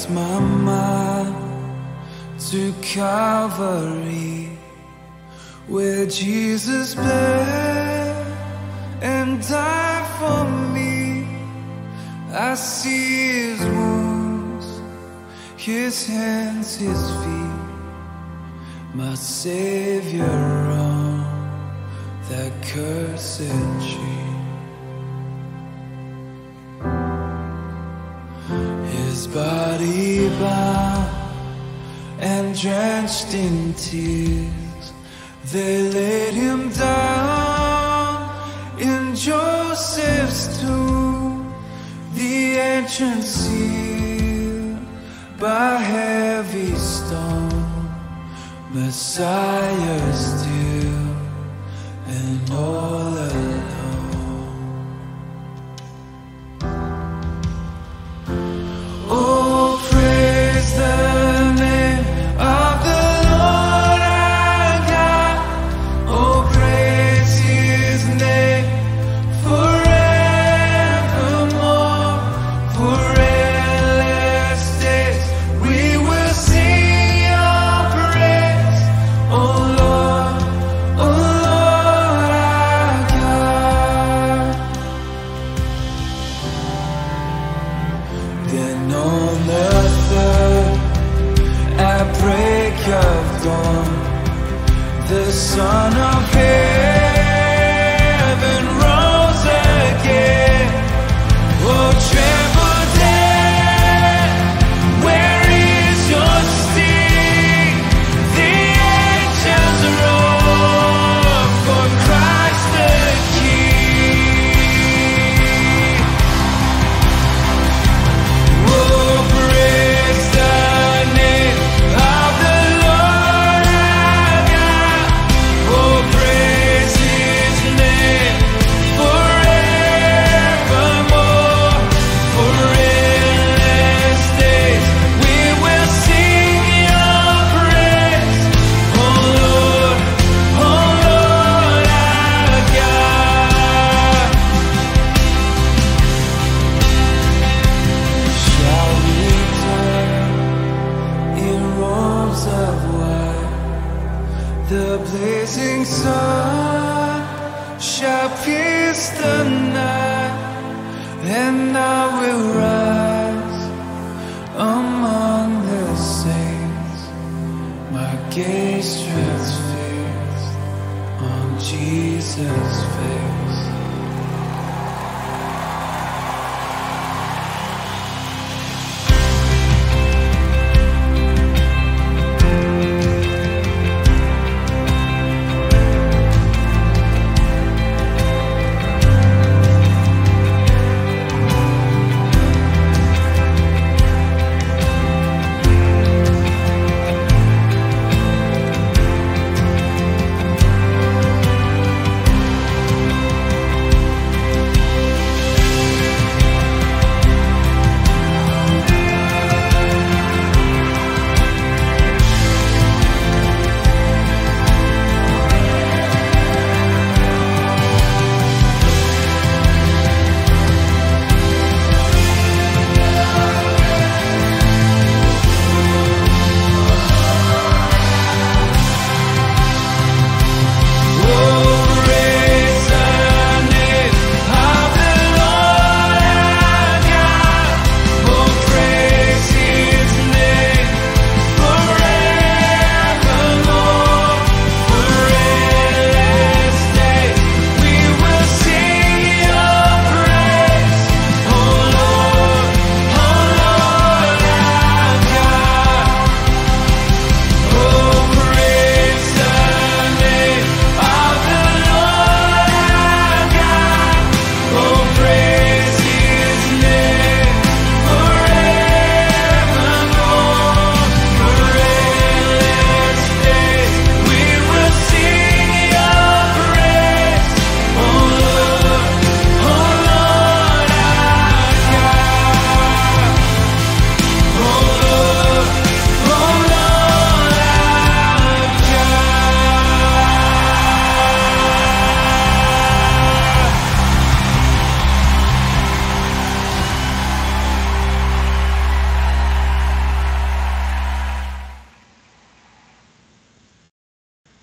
raise my mind to Calvary, where Jesus bled and died for me. I see his wounds, his hands, his feet, my Savior on that cursed tree. bow and drenched in tears, they laid him down in Joseph's tomb. The entrance sealed by heavy stone, Messiah still and all.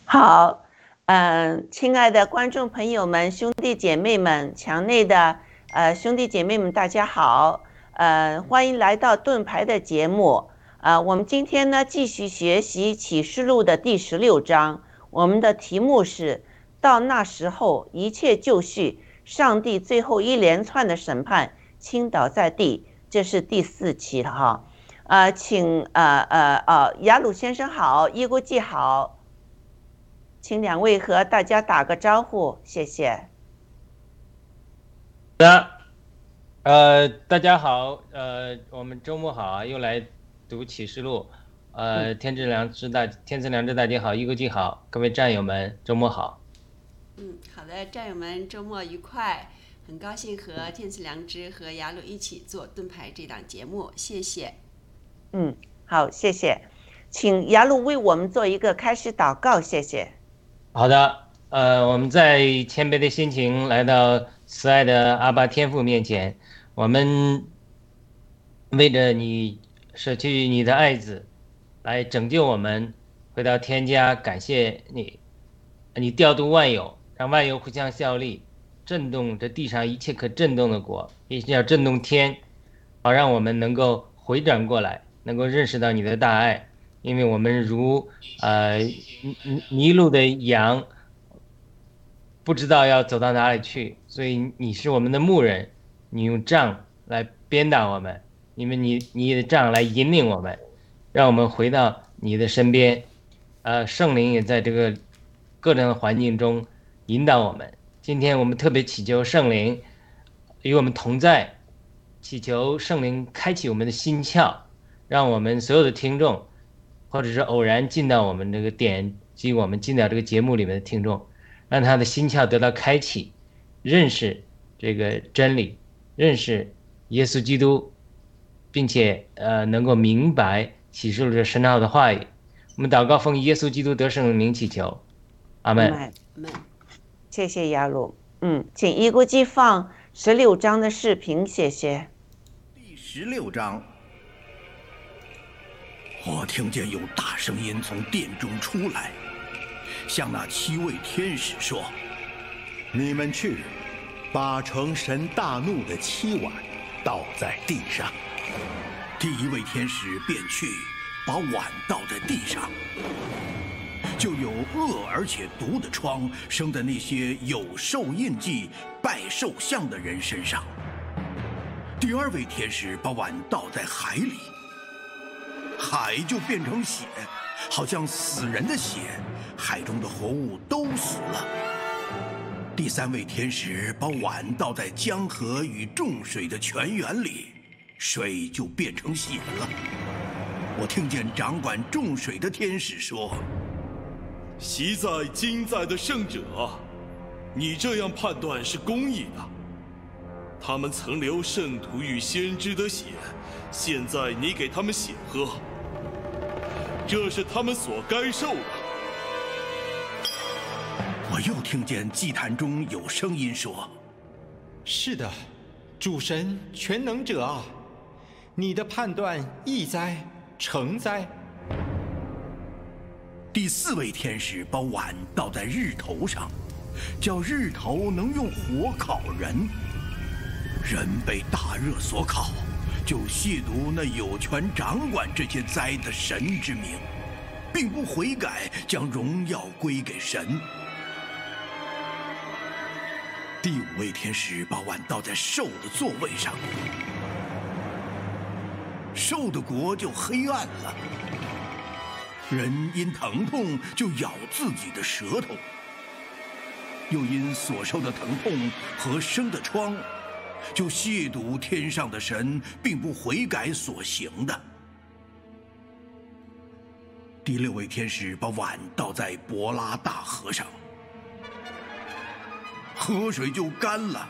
好嗯，亲爱的观众朋友们、兄弟姐妹们、墙内的呃兄弟姐妹们，大家好，呃，欢迎来到盾牌的节目。啊，我们今天呢继续学习启示录的第十六章，我们的题目是到那时候一切就绪，上帝最后一连串的审判倾倒在地，这是第四期了哈。啊，请呃呃呃雅鲁先生好，伊国记好。请两位和大家打个招呼，谢谢。好的，呃，大家好，呃，我们周末好啊，又来读启示录，呃，天之良知大，天之良知大家好，一个记好，各位战友们，周末好。嗯，好的，战友们，周末愉快，很高兴和天赐良知和雅鲁一起做盾牌这档节目，谢谢。嗯，好，谢谢，请雅鲁为我们做一个开始祷告，谢谢。好的，呃，我们在谦卑的心情来到慈爱的阿巴天父面前，我们为着你舍去你的爱子，来拯救我们，回到天家，感谢你，你调度万有，让万有互相效力，震动这地上一切可震动的国，也要震动天，好让我们能够回转过来，能够认识到你的大爱。因为我们如呃尼尼路的羊，不知道要走到哪里去，所以你是我们的牧人，你用杖来鞭打我们，因为你你的杖来引领我们，让我们回到你的身边，呃，圣灵也在这个各种的环境中引导我们。今天我们特别祈求圣灵与我们同在，祈求圣灵开启我们的心窍，让我们所有的听众。或者是偶然进到我们这个点击我们进到这个节目里面的听众，让他的心窍得到开启，认识这个真理，认识耶稣基督，并且呃能够明白启示录这深奥的话语。我们祷告奉耶稣基督得胜的名祈求，阿门。阿门。谢谢雅鲁。嗯，请一国际放十六章的视频，谢谢。第十六章。我听见有大声音从殿中出来，向那七位天使说：“你们去，把成神大怒的七碗倒在地上。”第一位天使便去，把碗倒在地上，就有恶而且毒的疮生在那些有兽印记、拜兽像的人身上。第二位天使把碗倒在海里。海就变成血，好像死人的血，海中的活物都死了。第三位天使把碗倒在江河与众水的泉源里，水就变成血了。我听见掌管众水的天使说：“习在今在的圣者，你这样判断是公义的。他们曾流圣徒与先知的血。”现在你给他们血喝，这是他们所该受的。我又听见祭坛中有声音说：“是的，主神全能者啊，你的判断易哉，成哉。”第四位天使把碗倒在日头上，叫日头能用火烤人，人被大热所烤。就亵渎那有权掌管这些灾的神之名，并不悔改，将荣耀归给神。第五位天使把碗倒在兽的座位上，兽的国就黑暗了。人因疼痛就咬自己的舌头，又因所受的疼痛和生的疮。就亵渎天上的神，并不悔改所行的。第六位天使把碗倒在博拉大河上，河水就干了。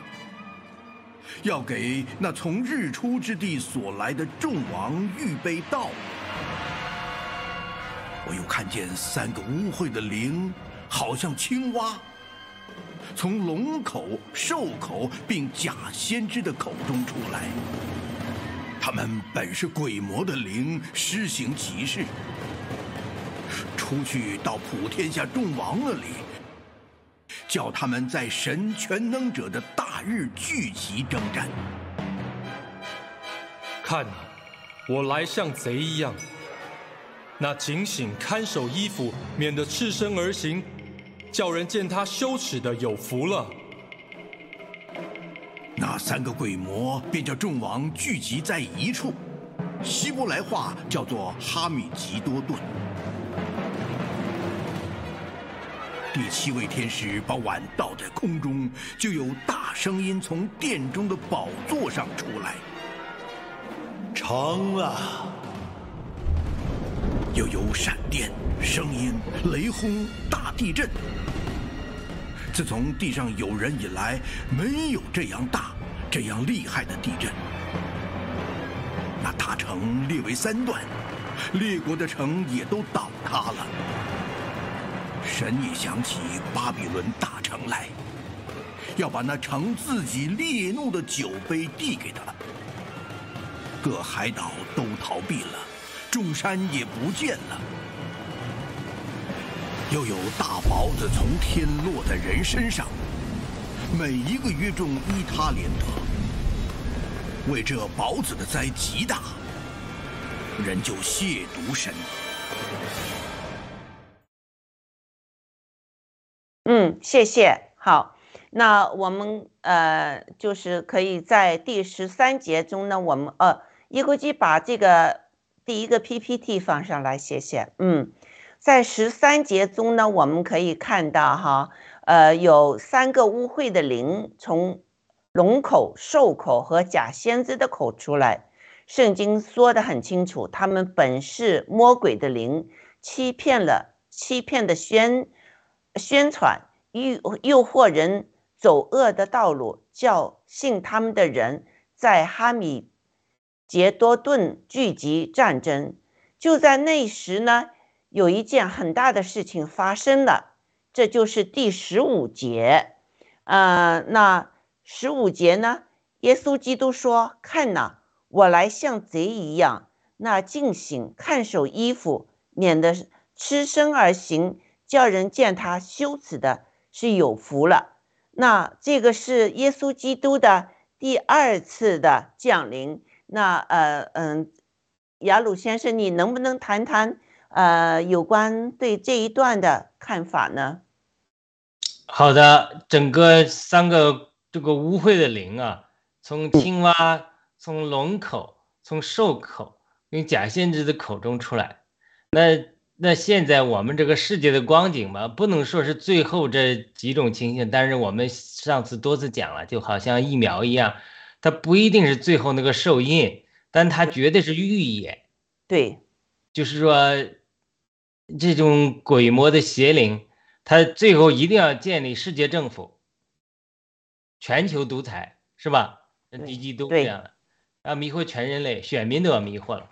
要给那从日出之地所来的众王预备道。我又看见三个污秽的灵，好像青蛙。从龙口、兽口并假先知的口中出来，他们本是鬼魔的灵，施行奇事，出去到普天下众王那里，叫他们在神全能者的大日聚集征战。看，我来像贼一样。那警醒看守衣服，免得赤身而行，叫人见他羞耻的有福了。那三个鬼魔便叫众王聚集在一处，希伯来话叫做哈米吉多顿。第七位天使把碗倒在空中，就有大声音从殿中的宝座上出来，成了。又有闪电、声音、雷轰、大地震。自从地上有人以来，没有这样大、这样厉害的地震。那大城裂为三段，列国的城也都倒塌了。神也想起巴比伦大城来，要把那城自己烈怒的酒杯递给他。各海岛都逃避了。众山也不见了，又有大雹子从天落在人身上，每一个约中一他连得。为这雹子的灾极大，人就亵渎神。嗯，谢谢。好，那我们呃，就是可以在第十三节中呢，我们呃，一国际把这个。第一个 PPT 放上来，谢谢。嗯，在十三节中呢，我们可以看到哈，呃，有三个污秽的灵从龙口、兽口和假先知的口出来。圣经说的很清楚，他们本是魔鬼的灵，欺骗了、欺骗的宣宣传，诱诱惑人走恶的道路，叫信他们的人在哈米。杰多顿聚集战争，就在那时呢，有一件很大的事情发生了，这就是第十五节。呃，那十五节呢，耶稣基督说：“看呐，我来像贼一样，那进行看守衣服，免得吃身而行，叫人见他羞耻的，是有福了。”那这个是耶稣基督的第二次的降临。那呃嗯，雅鲁先生，你能不能谈谈呃有关对这一段的看法呢？好的，整个三个这个污秽的灵啊，从青蛙、从龙口、从兽口，用假先知的口中出来。那那现在我们这个世界的光景吧，不能说是最后这几种情形，但是我们上次多次讲了，就好像疫苗一样。它不一定是最后那个兽印，但它绝对是预言。对，就是说，这种鬼魔的邪灵，他最后一定要建立世界政府，全球独裁，是吧？敌基督这样的，要迷惑全人类，选民都要迷惑了。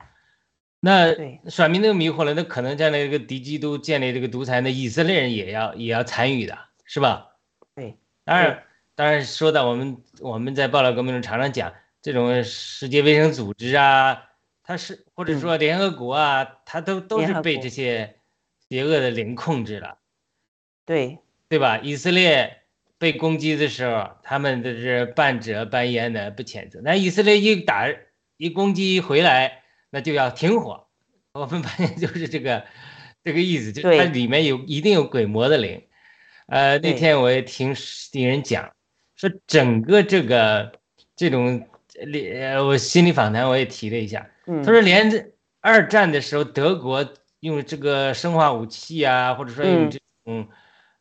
那选民都迷惑了，那可能将来这个敌基督建立这个独裁，那以色列人也要也要参与的，是吧？对，当然。当然，说到我们我们在报道革命中常常讲这种世界卫生组织啊，它是或者说联合国啊，它都都是被这些邪恶的灵控制了，对对吧？以色列被攻击的时候，他们都是半遮半掩的不谴责，那以色列一打一攻击回来，那就要停火。我们发现就是这个这个意思，就是它里面有一定有鬼魔的灵。呃，那天我也听听人讲。说整个这个这种连我心理访谈我也提了一下，他说连二战的时候德国用这个生化武器啊，或者说用这种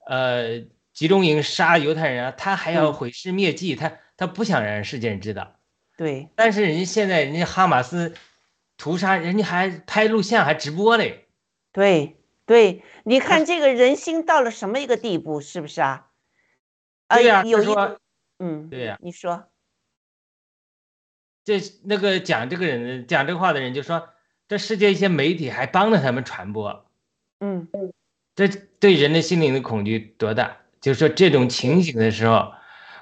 呃集中营杀犹太人啊，他还要毁尸灭迹，他他不想让世界人知道。对，但是人家现在人家哈马斯屠杀，人家还拍录像还直播嘞。对对，你看这个人心到了什么一个地步，是不是啊？对呀，有一个。嗯，对呀，你说，这那个讲这个人讲这话的人就说，这世界一些媒体还帮着他们传播，嗯嗯，这对人的心灵的恐惧多大？就是说这种情形的时候，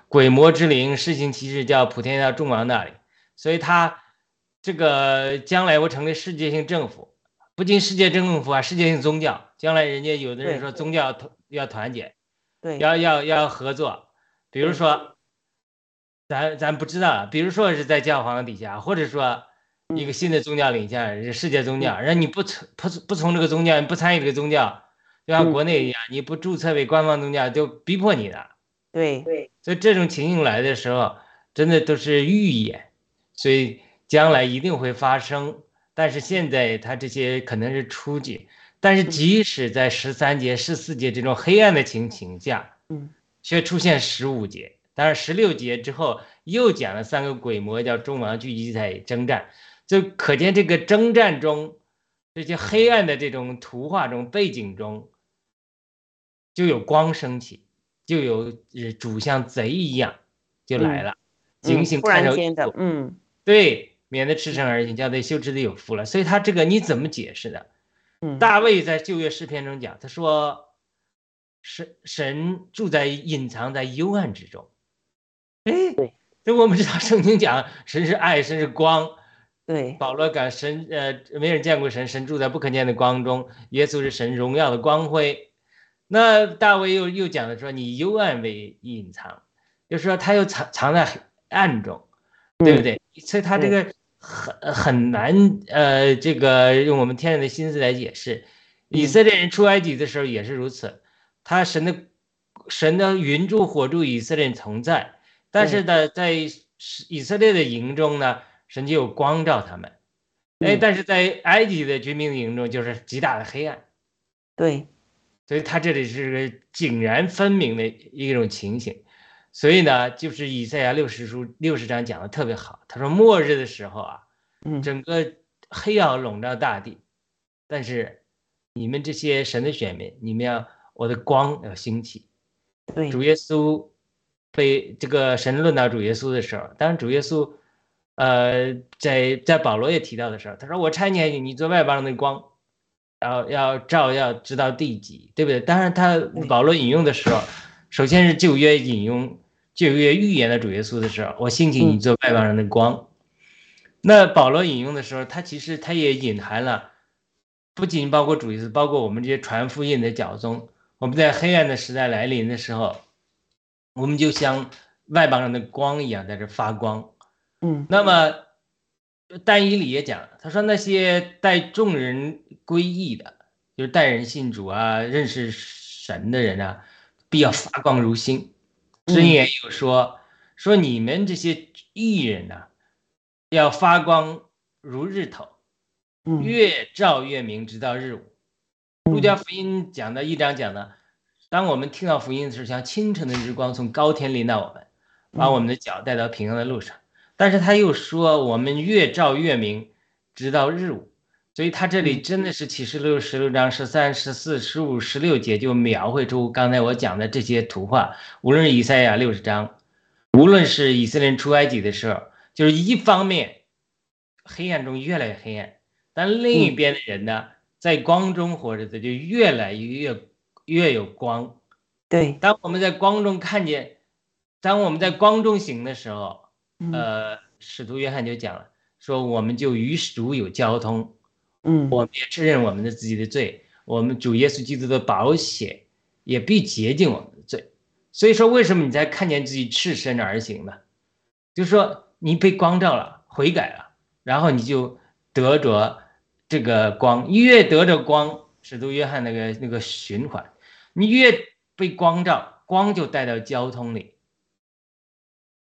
鬼魔之灵施行其事，叫普天下众王那里，所以他这个将来会成立世界性政府，不仅世界政府啊，世界性宗教，将来人家有的人说宗教团要团结。对，要要要合作。比如说，咱咱不知道，比如说是在教皇底下，或者说一个新的宗教领袖，世界宗教，然后你不从不不从这个宗教，你不参与这个宗教，就像国内一样，你不注册为官方宗教，就逼迫你的。对对，所以这种情形来的时候，真的都是预演，所以将来一定会发生。但是现在他这些可能是初级，但是即使在十三节、十四节这种黑暗的情形下，嗯，却出现十五节。当然十六节之后又讲了三个鬼魔叫众王聚集在征战，就可见这个征战中这些黑暗的这种图画中背景中就有光升起。就有主像贼一样就来了，警醒看守的，嗯，对，免得赤身而行，叫做羞耻的有福了。所以他这个你怎么解释的？嗯，大卫在旧约诗篇中讲，他说神神住在隐藏在幽暗之中。哎，对，这我们知道圣经讲 神是爱，神是光。对，保罗讲神呃没人见过神，神住在不可见的光中，耶稣是神荣耀的光辉。那大卫又又讲了说，你幽暗为隐藏，就是说他又藏藏在暗中，对不对？所以他这个很很难，呃，这个用我们天然的心思来解释。以色列人出埃及的时候也是如此，他神的神的云柱火柱以色列人同在，但是呢，在以色列的营中呢，神就有光照他们，哎，但是在埃及的军民营中就是极大的黑暗，对。所以他这里是个井然分明的一种情形，所以呢，就是以赛亚六十书六十章讲的特别好。他说末日的时候啊，整个黑暗笼罩大地，但是你们这些神的选民，你们要我的光要兴起。对，主耶稣被这个神论到主耶稣的时候，当然主耶稣，呃，在在保罗也提到的时候，他说我差遣你，你做外邦人的光。然后要照要知道第几，对不对？当然，他保罗引用的时候，首先是旧约引用旧约预言的主耶稣的时候，我兴起你做外邦人的光。那保罗引用的时候，他其实他也隐含了，不仅包括主耶稣，包括我们这些传福音的教宗，我们在黑暗的时代来临的时候，我们就像外邦人的光一样在这发光。嗯，那么。但以理也讲，他说那些带众人归义的，就是带人信主啊、认识神的人啊，必要发光如星。箴言有说，说你们这些艺人呐，要发光如日头，越照越明，直到日午。路加福音讲的一章讲的，当我们听到福音的时候，像清晨的日光从高天临到我们，把我们的脚带到平安的路上。但是他又说，我们越照越明，直到日午。所以他这里真的是启示录十六章十三、十四、十五、十六节就描绘出刚才我讲的这些图画。无论是以赛亚六十章，无论是以色列人出埃及的时候，就是一方面黑暗中越来越黑暗，但另一边的人呢，在光中活着的就越来越越有光。对，当我们在光中看见，当我们在光中行的时候。呃，使徒约翰就讲了，说我们就与主有交通，嗯，我们也承认我们的自己的罪，我们主耶稣基督的保险也必洁净我们的罪。所以说，为什么你在看见自己赤身而行呢？就是说你被光照了，悔改了，然后你就得着这个光，越得着光，使徒约翰那个那个循环，你越被光照，光就带到交通里。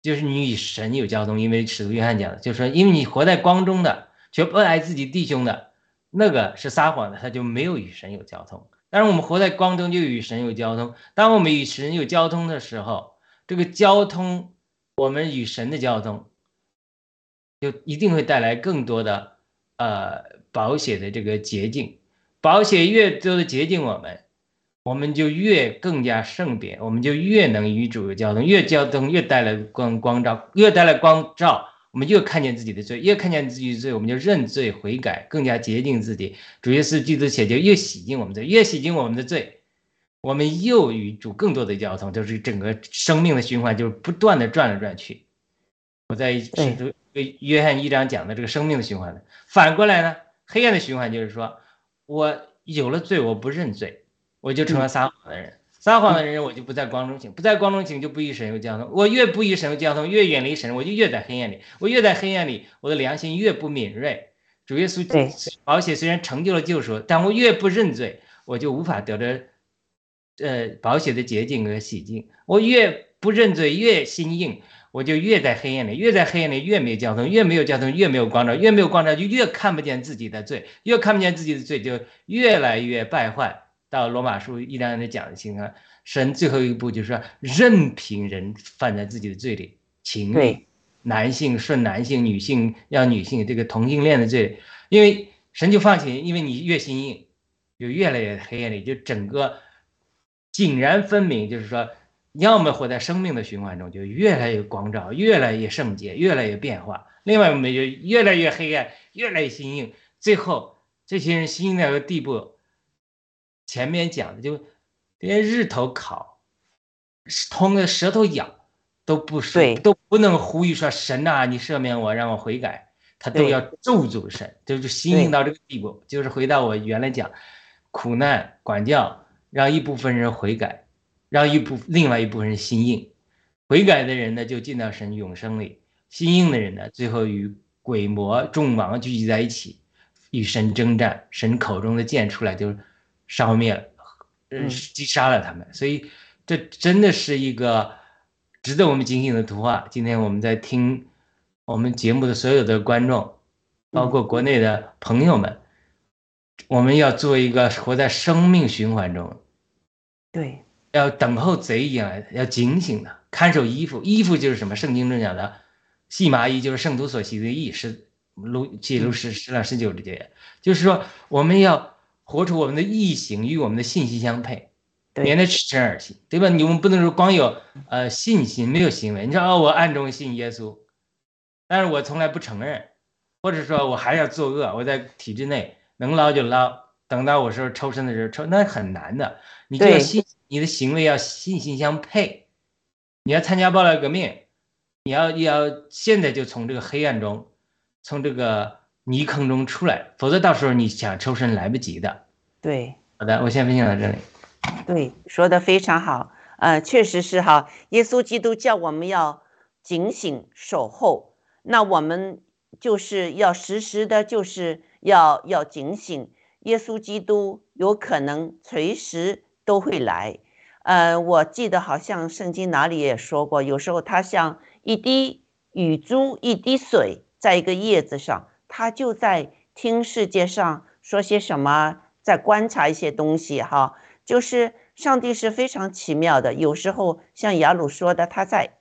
就是你与神有交通，因为使徒约翰讲的，就是说，因为你活在光中的，却不爱自己弟兄的，那个是撒谎的，他就没有与神有交通。但是我们活在光中，就与神有交通。当我们与神有交通的时候，这个交通，我们与神的交通，就一定会带来更多的呃保险的这个捷径。保险越多的捷径，我们。我们就越更加圣别，我们就越能与主有交通，越交通越带来光光照，越带来光照，我们越看见自己的罪，越看见自己的罪，我们就认罪悔改，更加洁净自己。主耶稣基督血就越洗净我们罪，越洗净我们的罪，我们又与主更多的交通，就是整个生命的循环，就是不断的转来转去。我在使徒约翰一章讲的这个生命的循环反过来呢，黑暗的循环就是说我有了罪，我不认罪。我就成了撒谎的人，撒撒谎的人，我就不在光中行，不在光中行就不与神有交通。我越不与神有交通，越远离神，我就越在黑暗里。我越在黑暗里，我的良心越不敏锐。主耶稣对保险虽然成就了救赎，但我越不认罪，我就无法得着呃保险的洁净和洗净。我越不认罪，越心硬，我就越在黑暗里，越在黑暗里越没有交通，越没有交通越没有光照，越没有光照就越看不见自己的罪，越看不见自己的罪就越来越败坏。到罗马书一章的讲的情况，神最后一步就是说，任凭人犯在自己的罪里，情欲，男性顺男性，女性要女性，这个同性恋的罪，因为神就放弃，因为你越心硬，就越来越黑暗里，就整个井然分明，就是说，要么活在生命的循环中，就越来越光照，越来越圣洁，越来越变化；另外我们就越来越黑暗，越来越心硬，最后这些人心硬到个地步，前面讲的就连日头烤，通的舌头痒。都不说，都不能呼吁说神呐、你赦免我，让我悔改，他都要咒诅神，就是心硬到这个地步。就是回到我原来讲，苦难管教让一部分人悔改，让一部另外一部分人心硬，悔改的人呢就进到神永生里，心硬的人呢最后与鬼魔众王聚集在一起，与神征战，神口中的剑出来就烧灭了，呃嗯击杀了他们。所以这真的是一个。值得我们警醒的图画。今天我们在听我们节目的所有的观众，包括国内的朋友们，我们要做一个活在生命循环中，对，要等候贼一样来的，要警醒的，看守衣服。衣服就是什么？圣经中讲的细麻衣，就是圣徒所系的衣，是路记录十十两十九节，就是说我们要活出我们的意行与我们的信心相配。对免得赤身而行，对吧？你们不能说光有呃信心没有行为。你说哦，我暗中信耶稣，但是我从来不承认，或者说我还要作恶，我在体制内能捞就捞，等到我说抽身的时候抽，那很难的。你就要信，你的行为要信心相配。你要参加暴乱革命，你要要现在就从这个黑暗中，从这个泥坑中出来，否则到时候你想抽身来不及的。对。好的，我先分享到这里。对，说的非常好，呃，确实是哈。耶稣基督叫我们要警醒守候，那我们就是要时时的，就是要要警醒。耶稣基督有可能随时都会来，呃，我记得好像圣经哪里也说过，有时候他像一滴雨珠、一滴水在一个叶子上，他就在听世界上说些什么，在观察一些东西哈。就是上帝是非常奇妙的，有时候像雅鲁说的，他在，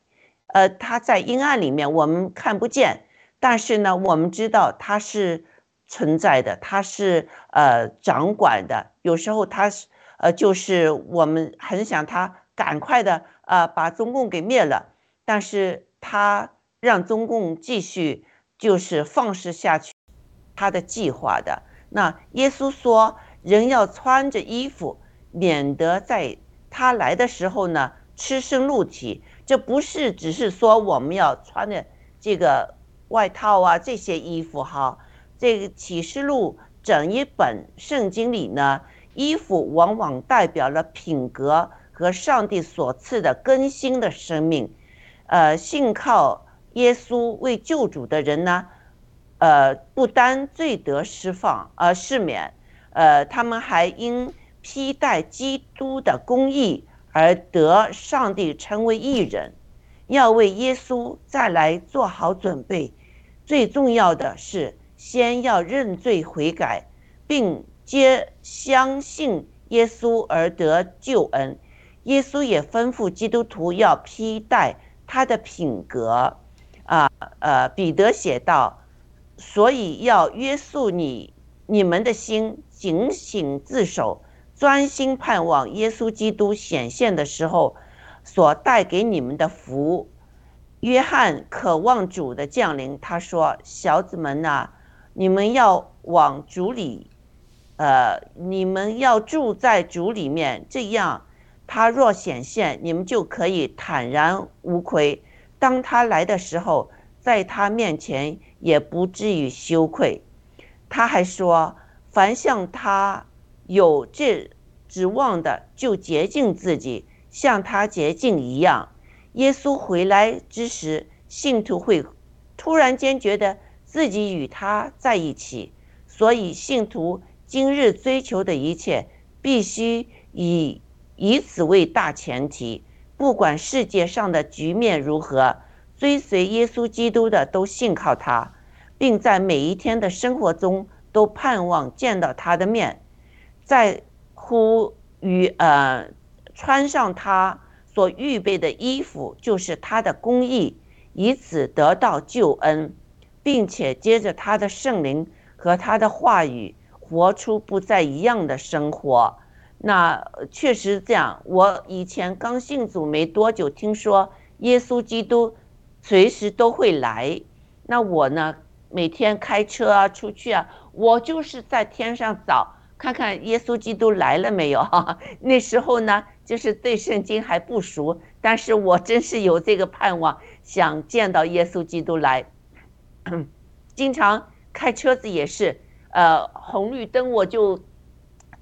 呃，他在阴暗里面，我们看不见，但是呢，我们知道他是存在的，他是呃掌管的。有时候他是呃，就是我们很想他赶快的呃把中共给灭了，但是他让中共继续就是放肆下去他的计划的。那耶稣说，人要穿着衣服。免得在他来的时候呢，吃生露体。这不是只是说我们要穿的这个外套啊，这些衣服哈。这个启示录整一本圣经里呢，衣服往往代表了品格和上帝所赐的更新的生命。呃，信靠耶稣为救主的人呢，呃，不单罪得释放，呃，赦免，呃，他们还因。披戴基督的公义而得上帝成为义人，要为耶稣再来做好准备。最重要的是，先要认罪悔改，并皆相信耶稣而得救恩。耶稣也吩咐基督徒要披戴他的品格。啊，呃，彼得写道：“所以要约束你你们的心，警醒自守。”专心盼望耶稣基督显现的时候，所带给你们的福。约翰渴望主的降临，他说：“小子们呐，你们要往主里，呃，你们要住在主里面，这样他若显现，你们就可以坦然无愧。当他来的时候，在他面前也不至于羞愧。”他还说：“凡向他。”有这指望的就洁净自己，像他洁净一样。耶稣回来之时，信徒会突然间觉得自己与他在一起，所以信徒今日追求的一切，必须以以此为大前提。不管世界上的局面如何，追随耶稣基督的都信靠他，并在每一天的生活中都盼望见到他的面，在乎于呃穿上他所预备的衣服，就是他的公义，以此得到救恩，并且接着他的圣灵和他的话语，活出不再一样的生活。那确实这样。我以前刚信主没多久，听说耶稣基督随时都会来。那我呢，每天开车啊出去啊，我就是在天上找，看看耶稣基督来了没有。哈，那时候呢，就是对圣经还不熟，但是我真是有这个盼望，想见到耶稣基督来。经常开车子也是，呃，红绿灯我就。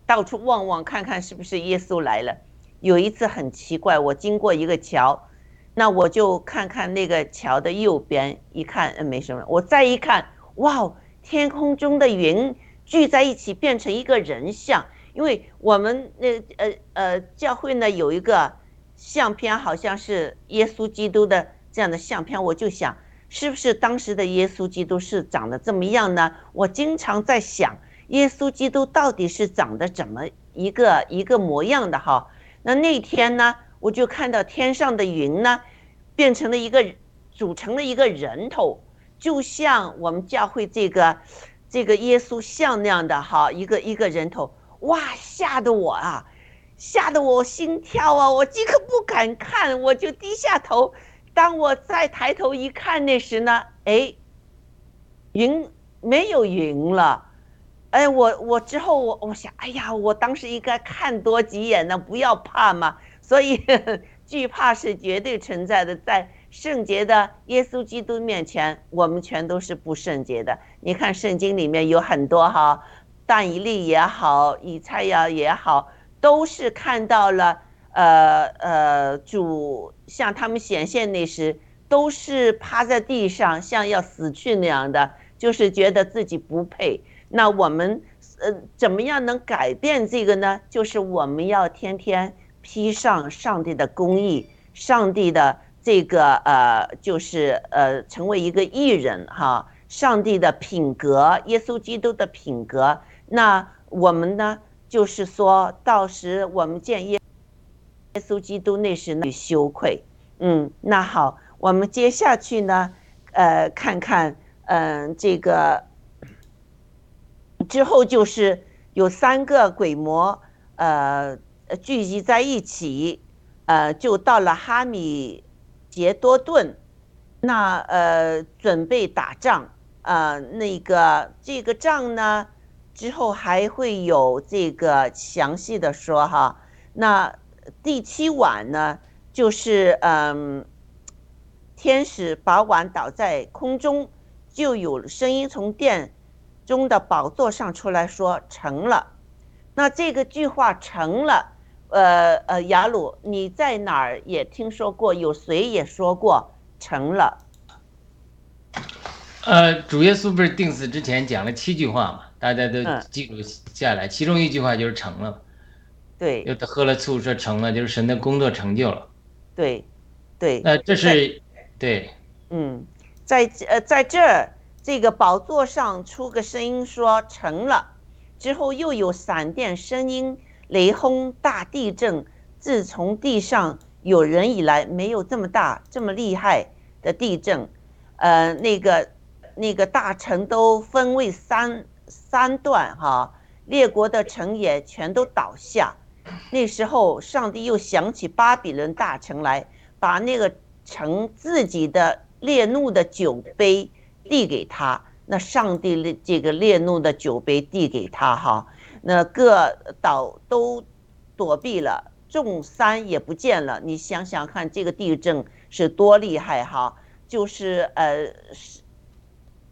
到处望望看看是不是耶稣来了。有一次很奇怪，我经过一个桥，那我就看看那个桥的右边，一看，嗯，没什么。我再一看，哇，天空中的云聚在一起变成一个人像。因为我们那呃呃教会呢有一个相片，好像是耶稣基督的这样的相片，我就想，是不是当时的耶稣基督是长得这么样呢？我经常在想。耶稣基督到底是长得怎么一个一个模样的哈？那那天呢，我就看到天上的云呢，变成了一个组成了一个人头，就像我们教会这个这个耶稣像那样的哈，一个一个人头，哇，吓得我啊，吓得我心跳啊，我即刻不敢看，我就低下头。当我再抬头一看那时呢，哎，云没有云了。哎，我我之后我我想，哎呀，我当时应该看多几眼呢，不要怕嘛。所以 惧怕是绝对存在的，在圣洁的耶稣基督面前，我们全都是不圣洁的。你看圣经里面有很多哈，但以利也好，以赛亚也好，都是看到了，呃呃，主向他们显现那时，都是趴在地上，像要死去那样的，就是觉得自己不配。那我们呃怎么样能改变这个呢？就是我们要天天披上上帝的公义，上帝的这个呃就是呃成为一个艺人哈，上帝的品格，耶稣基督的品格。那我们呢，就是说到时我们见耶耶稣基督那时呢羞愧。嗯，那好，我们接下去呢，呃看看嗯这个。之后就是有三个鬼魔，呃，聚集在一起，呃，就到了哈米杰多顿，那呃准备打仗，呃，那个这个仗呢，之后还会有这个详细的说哈。那第七晚呢，就是嗯，天使把碗倒在空中，就有声音从殿。中的宝座上出来说成了，那这个句话成了，呃呃，雅鲁你在哪儿也听说过？有谁也说过成了？呃，主耶稣不是定死之前讲了七句话嘛？大家都记录下来，其中一句话就是成了。对。又他喝了醋说成了，就是神的工作成就了。对，对。那这是对。嗯，在呃在这儿。这个宝座上出个声音说成了，之后又有闪电、声音、雷轰、大地震。自从地上有人以来，没有这么大、这么厉害的地震。呃，那个那个大城都分为三三段哈，列国的城也全都倒下。那时候，上帝又想起巴比伦大城来，把那个城自己的烈怒的酒杯。递给他，那上帝的这个烈怒的酒杯递给他哈，那各岛都躲避了，众山也不见了。你想想看，这个地震是多厉害哈！就是呃，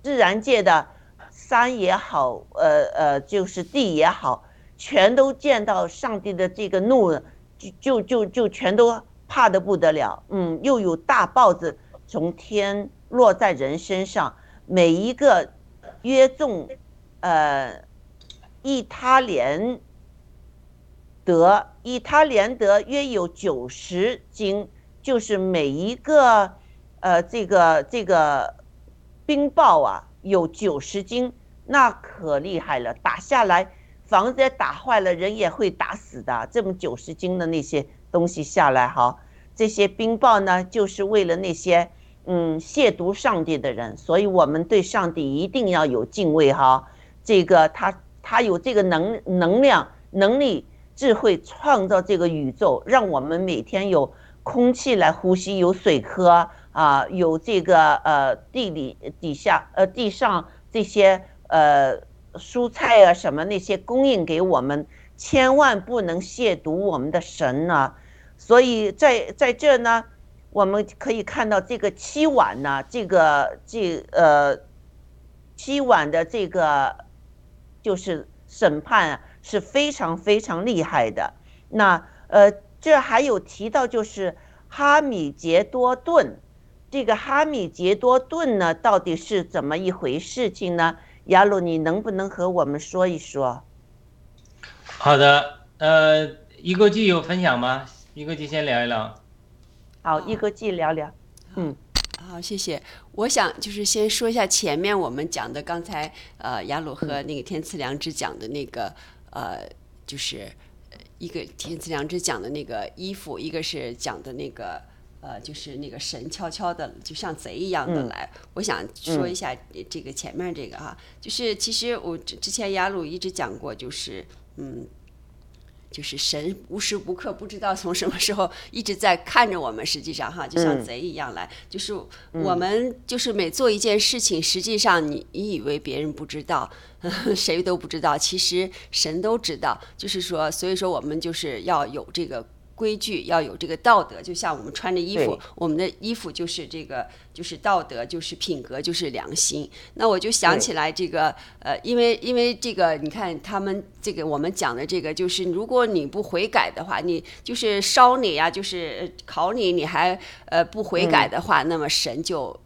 自然界的山也好，呃呃，就是地也好，全都见到上帝的这个怒，就就就就全都怕得不得了。嗯，又有大豹子从天落在人身上，每一个约重，呃，一他连得一他连得约有九十斤，就是每一个呃这个这个冰雹啊有九十斤，那可厉害了，打下来。房子也打坏了，人也会打死的。这么九十斤的那些东西下来，哈，这些冰雹呢，就是为了那些嗯亵渎上帝的人。所以我们对上帝一定要有敬畏，哈。这个他他有这个能能量、能力、智慧，创造这个宇宙，让我们每天有空气来呼吸，有水喝啊，有这个呃地里底下呃地上这些呃。蔬菜啊，什么那些供应给我们，千万不能亵渎我们的神呢。所以在在这呢，我们可以看到这个七碗呢，这个这呃七碗的这个就是审判，是非常非常厉害的。那呃，这还有提到就是哈米杰多顿，这个哈米杰多顿呢，到底是怎么一回事情呢？亚鲁，你能不能和我们说一说？好的，呃，一个记有分享吗？一个记先聊一聊。好，一个记聊聊。嗯，好，谢谢。我想就是先说一下前面我们讲的，刚才呃，雅鲁和那个天赐良知讲的那个呃，就是一个天赐良知讲的那个衣服，一个是讲的那个。呃，就是那个神悄悄的，就像贼一样的来。我想说一下这个前面这个哈，就是其实我之之前雅鲁一直讲过，就是嗯，就是神无时无刻不知道从什么时候一直在看着我们。实际上哈，就像贼一样来，就是我们就是每做一件事情，实际上你你以为别人不知道，谁都不知道，其实神都知道。就是说，所以说我们就是要有这个。规矩要有这个道德，就像我们穿着衣服，我们的衣服就是这个，就是道德，就是品格，就是良心。那我就想起来这个，呃，因为因为这个，你看他们这个我们讲的这个，就是如果你不悔改的话，你就是烧你呀，就是考你，你还呃不悔改的话，那么神就。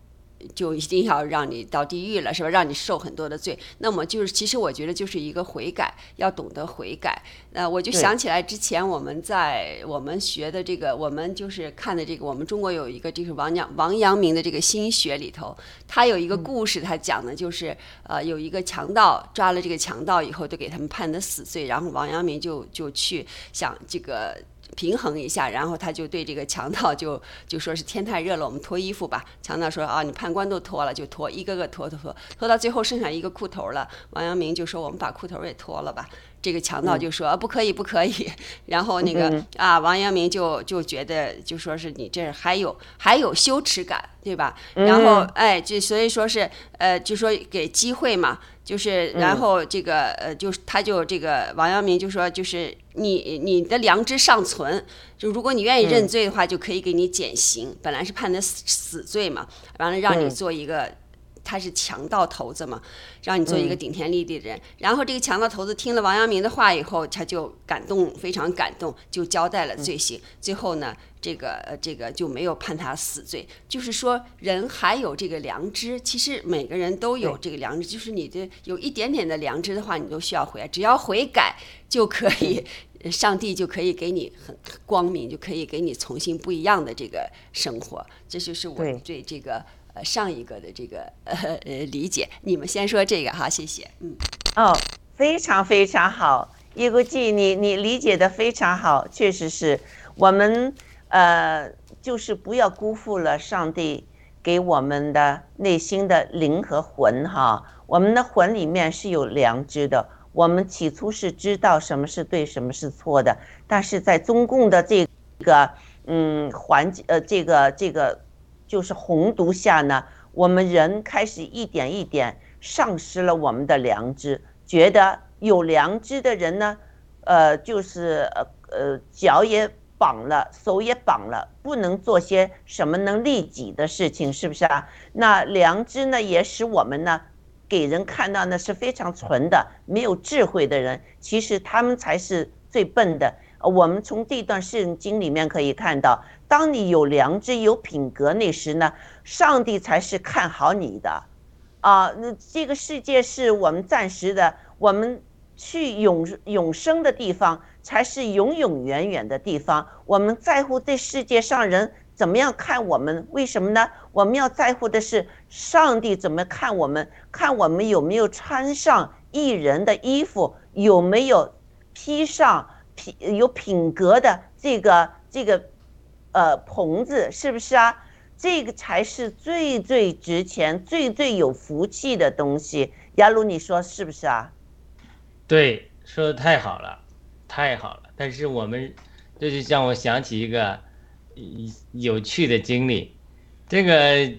就一定要让你到地狱了，是吧？让你受很多的罪。那么就是，其实我觉得就是一个悔改，要懂得悔改。那我就想起来之前我们在我们学的这个，我们就是看的这个，我们中国有一个就是王阳王阳明的这个心学里头，他有一个故事，他讲的就是呃，有一个强盗抓了这个强盗以后，就给他们判的死罪，然后王阳明就就去想这个。平衡一下，然后他就对这个强盗就 就说是天太热了，我们脱衣服吧。强盗说啊，你判官都脱了，就脱，一个个脱脱脱，脱到最后剩下一个裤头了。王阳明就说我们把裤头也脱了吧。这个强盗就说啊不可以不可以。然后那个啊，王阳明就就觉得就说是你这还有还有羞耻感，对吧？然后哎，就所以说是呃，就说给机会嘛。就是，然后这个呃，就他就这个王阳明就说，就是你你的良知尚存，就如果你愿意认罪的话，就可以给你减刑。本来是判的死死罪嘛，完了让你做一个。他是强盗头子嘛，让你做一个顶天立地的人。然后这个强盗头子听了王阳明的话以后，他就感动，非常感动，就交代了罪行。最后呢，这个呃这个就没有判他死罪。就是说，人还有这个良知，其实每个人都有这个良知。就是你的有一点点的良知的话，你都需要悔改。只要悔改就可以，上帝就可以给你很光明，就可以给你重新不一样的这个生活。这就是我对这个。上一个的这个呃呃理解，你们先说这个哈，谢谢。嗯，哦，非常非常好，一个记你你理解的非常好，确实是我们呃就是不要辜负了上帝给我们的内心的灵和魂哈，我们的魂里面是有良知的，我们起初是知道什么是对，什么是错的，但是在中共的这个嗯环境呃这个这个。就是红毒下呢，我们人开始一点一点丧失了我们的良知，觉得有良知的人呢，呃，就是呃呃脚也绑了，手也绑了，不能做些什么能利己的事情，是不是啊？那良知呢，也使我们呢，给人看到呢是非常纯的、没有智慧的人，其实他们才是最笨的。我们从这段圣经里面可以看到，当你有良知、有品格那时呢，上帝才是看好你的。啊，那这个世界是我们暂时的，我们去永永生的地方才是永永远远的地方。我们在乎这世界上人怎么样看我们，为什么呢？我们要在乎的是上帝怎么看我们，看我们有没有穿上艺人的衣服，有没有披上品有品格的这个这个呃棚子，是不是啊？这个才是最最值钱、最最有福气的东西。雅鲁，你说是不是啊？对，说的太好了，太好了。但是我们这就让我想起一个一有趣的经历，这个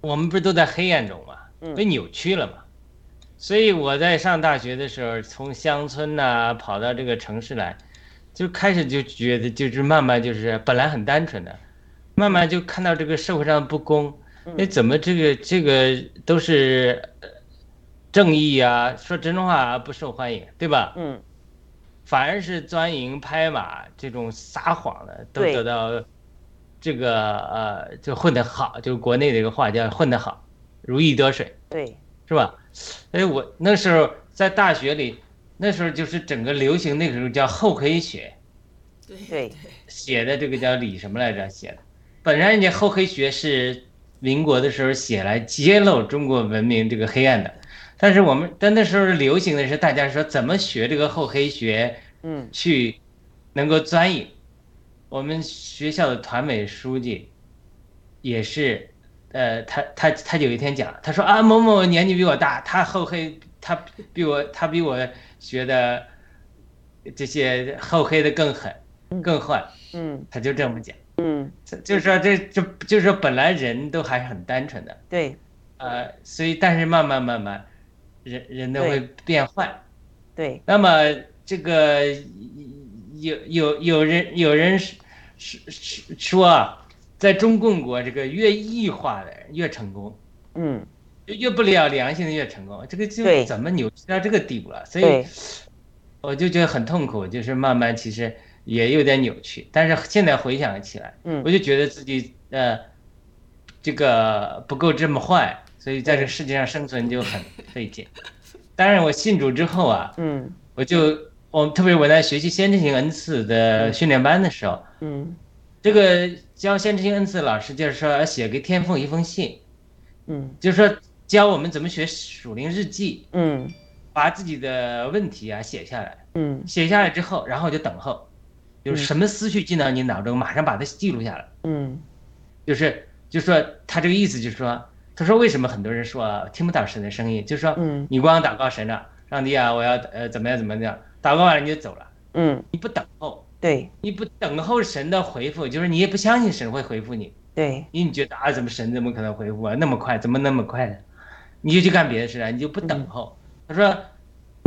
我们不是都在黑暗中嘛，嗯被扭曲了嘛。所以我在上大学的时候，从乡村呐、跑到这个城市来，就开始就觉得就是慢慢就是本来很单纯的，慢慢就看到这个社会上的不公，哎，怎么这个这个都是呃正义啊，说真话不受欢迎，对吧？嗯反而是钻营拍马这种撒谎的，都得到这个呃，就混得好，就国内的一个话叫混得好，如鱼得水，对，是吧？哎，我那时候在大学里，那时候就是整个流行那个时候叫厚黑学，对，写的这个叫李什么来着写的，本来人家厚黑学是民国的时候写来揭露中国文明这个黑暗的，但是我们但那时候流行的是大家说怎么学这个厚黑学，嗯去能够钻营。我们学校的团委书记也是，呃，他他他有一天讲，他说啊某某年纪比我大，他厚黑，他比我他比我学的这些厚黑的更狠更坏，嗯。他就这么讲，嗯，就是说这这就是说本来人都还是很单纯的，对。呃，所以但是慢慢慢慢，人人都会变坏。对，那么这个有有有人有人是是是说啊，在中共国这个越异化的人越成功，嗯。越不了良心的越成功，这个就怎么扭曲到这个地步了？所以，我就觉得很痛苦，就是慢慢其实也有点扭曲，但是现在回想起来，嗯。我就觉得自己呃这个不够这么坏，所以在这个世界上生存就很费劲。当然，我信主之后啊，嗯。我就我特别我在学习先知性恩赐的训练班的时候，嗯这个教先知性恩赐的老师就是说要写给天父一封信，嗯。就是说教我们怎么学属灵日记，嗯。把自己的问题啊写下来，嗯。写下来之后，然后就等候，就是什么思绪进到你脑中，马上把它记录下来。嗯。就是就是说他这个意思就是说，他说为什么很多人说听不到神的声音，就是说嗯。你光祷告神了，上帝啊，我要呃怎么样怎么样，祷告完了你就走了，嗯，你不等候，对。你不等候神的回复，就是你也不相信神会回复你，对。因为你觉得啊怎么神怎么可能回复啊那么快，怎么那么快呢？你就去干别的事了，你就不等候。他说，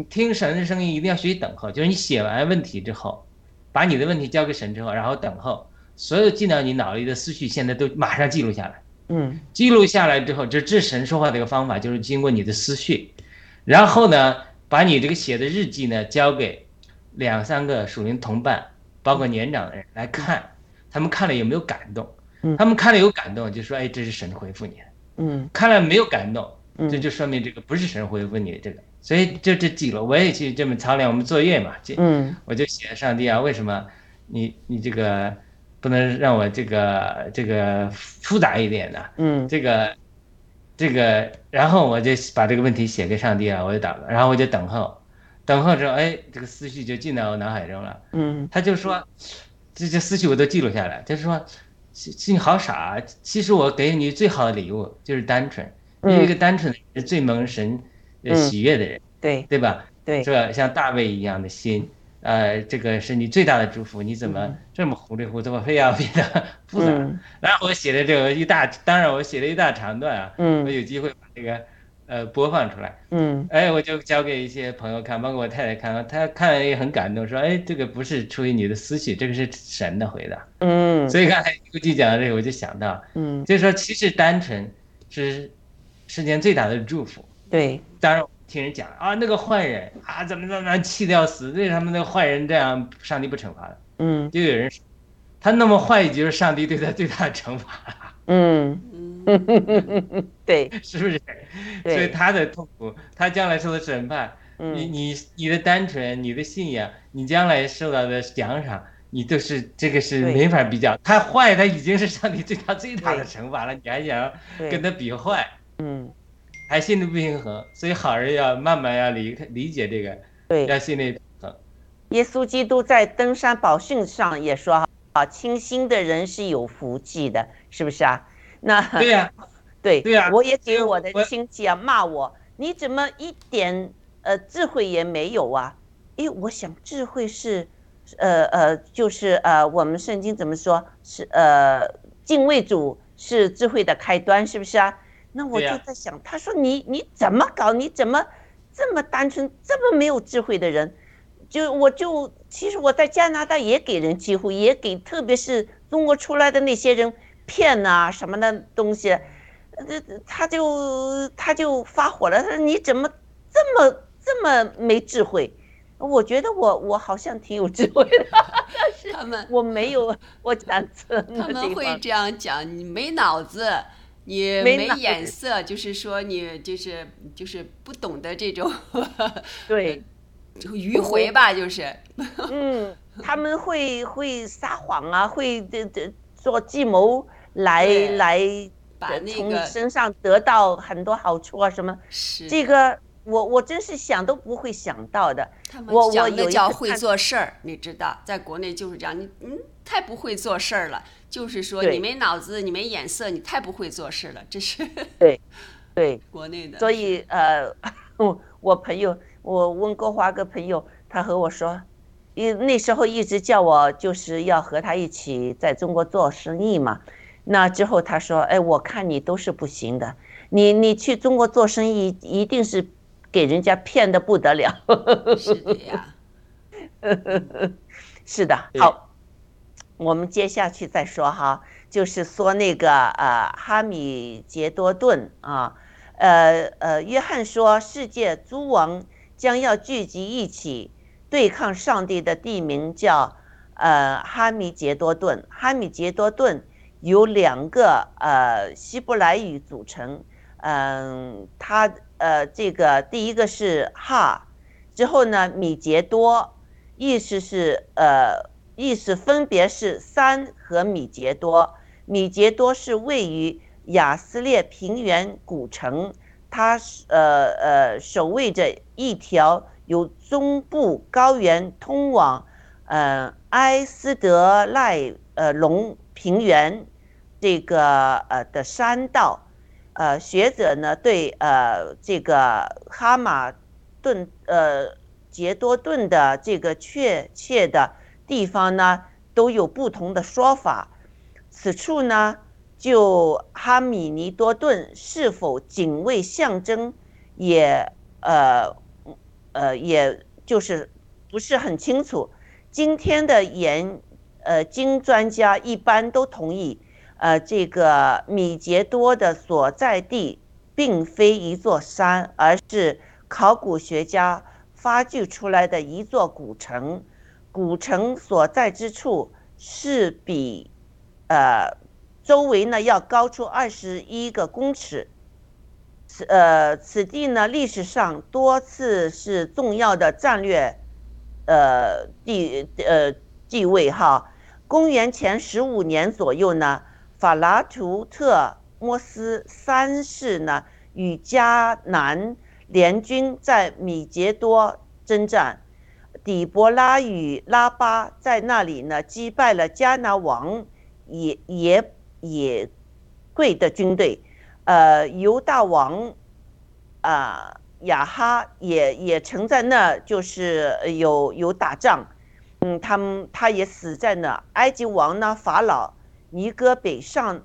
听神的声音一定要学习等候，就是你写完问题之后，把你的问题交给神之后，然后等候，所有进到你脑里的思绪现在都马上记录下来。嗯。记录下来之后，这这神说话的一个方法就是经过你的思绪，然后呢，把你这个写的日记呢交给两三个属灵同伴，包括年长的人来看，他们看了有没有感动？嗯？他们看了有感动，就说哎，这是神回复你；嗯。看了没有感动，嗯。这就说明这个不是神回复你这个。所以就这记录，我也去这么操练我们作业嘛，这嗯。我就写上帝啊，为什么你你这个不能让我这个这个复杂一点呢？嗯。这个这个，然后我就把这个问题写给上帝啊，我就祷告，然后我就等候，等候之后，哎，这个思绪就进到我脑海中了。嗯他就说，这些思绪我都记录下来，就是说，其其实你好傻啊，其实我给你最好的礼物就是单纯，因为一个单纯的人最蒙神喜悦的人，对对吧？对是吧？像大卫一样的心，呃，这个是你最大的祝福，你怎么这么糊里糊涂，我非要变得复杂？嗯 然后我写的这个一大，当然我写了一大长段啊，嗯我嗯有机会把这个呃播放出来，嗯。哎，我就交给一些朋友看，包括我太太看，她看了也很感动，说，哎，这个不是出于你的思绪，这个是神的回答。嗯。所以刚才估计讲到这个，我就想到，嗯。就是说，其实单纯是世间最大的祝福，对，当然听人讲啊，那个坏人啊，怎么怎么气得要死，为什么那个坏人这样，上帝不惩罚他？嗯。就有人说，他那么坏，就是上帝对他最大的惩罚，嗯，嗯，对是不是？所以他的痛苦，他将来受的审判，你嗯你你的单纯，你的信仰，你将来受到的奖赏，你都是这个是没法比较。他坏，他已经是上帝对他最大的惩罚了，你还想对跟他比坏，嗯还心里不平衡。所以好人要慢慢要理理解这个，对。要心里平衡。耶稣基督在登山宝训上也说哈啊，清心的人是有福气的，是不是啊？那对呀、对对呀我也给我的亲戚啊骂我，你怎么一点呃智慧也没有啊？因为，我想智慧是，呃呃，就是呃，我们圣经怎么说是呃敬畏主是智慧的开端，是不是啊？那我就在想，他说你你怎么搞？你怎么这么单纯，这么没有智慧的人？就我就其实我在加拿大也给人机会，也给特别是中国出来的那些人骗呐、什么的东西，这，他就他就发火了，他说你怎么这么这么没智慧？我觉得我我好像挺有智慧的，但是他们我没有 我讲错他。们会这样讲，你没脑子，你没眼色，就是说你就是就是不懂得这种对，迂回吧，就是 嗯，他们会会撒谎啊，会这这做计谋来来从你身上得到很多好处啊什么。是这个我我真是想都不会想到的。他们我我讲的有一叫会做事儿，你知道，在国内就是这样，你嗯太不会做事儿了，就是说你没脑子，你没眼色，你太不会做事了，这是对对，国内的。所以呃，我 我朋友，我温哥华个朋友，他和我说，一那时候一直叫我就是要和他一起在中国做生意嘛。那之后他说，哎，我看你都是不行的，你你去中国做生意一定是给人家骗的不得了。是的呀，是的，好，我们接下去再说哈，就是说那个呃哈米杰多顿啊，呃呃，约翰说世界诸王将要聚集一起对抗上帝的地名叫呃哈米杰多顿，哈米杰多顿由两个呃希伯来语组成，嗯、它呃这个第一个是哈，之后呢米杰多。意思是呃，意思分别是山和米杰多。米杰多是位于亚斯列平原古城，它呃呃守卫着一条由中部高原通往呃埃斯德赖呃隆平原这个呃的山道。呃，学者呢对呃这个哈马顿呃杰多顿的这个确切的地方呢，都有不同的说法。此处呢，就哈米尼多顿是否仅为象征，也呃呃，也就是不是很清楚。今天的研呃经专家一般都同意，呃，这个米杰多的所在地并非一座山，而是考古学家。发掘出来的一座古城，古城所在之处是比呃周围呢要高出二十一个公尺。呃此地呢历史上多次是重要的战略呃地呃地位哈。公元前十五年左右呢，法拉图特摩斯三世呢与迦南。联军在米杰多征战，底波拉与拉巴在那里呢击败了迦南王也也也贵的军队，呃，犹大王啊亚哈也也曾在那就是有有打仗，嗯，他们他也死在那。埃及王呢法老尼哥北上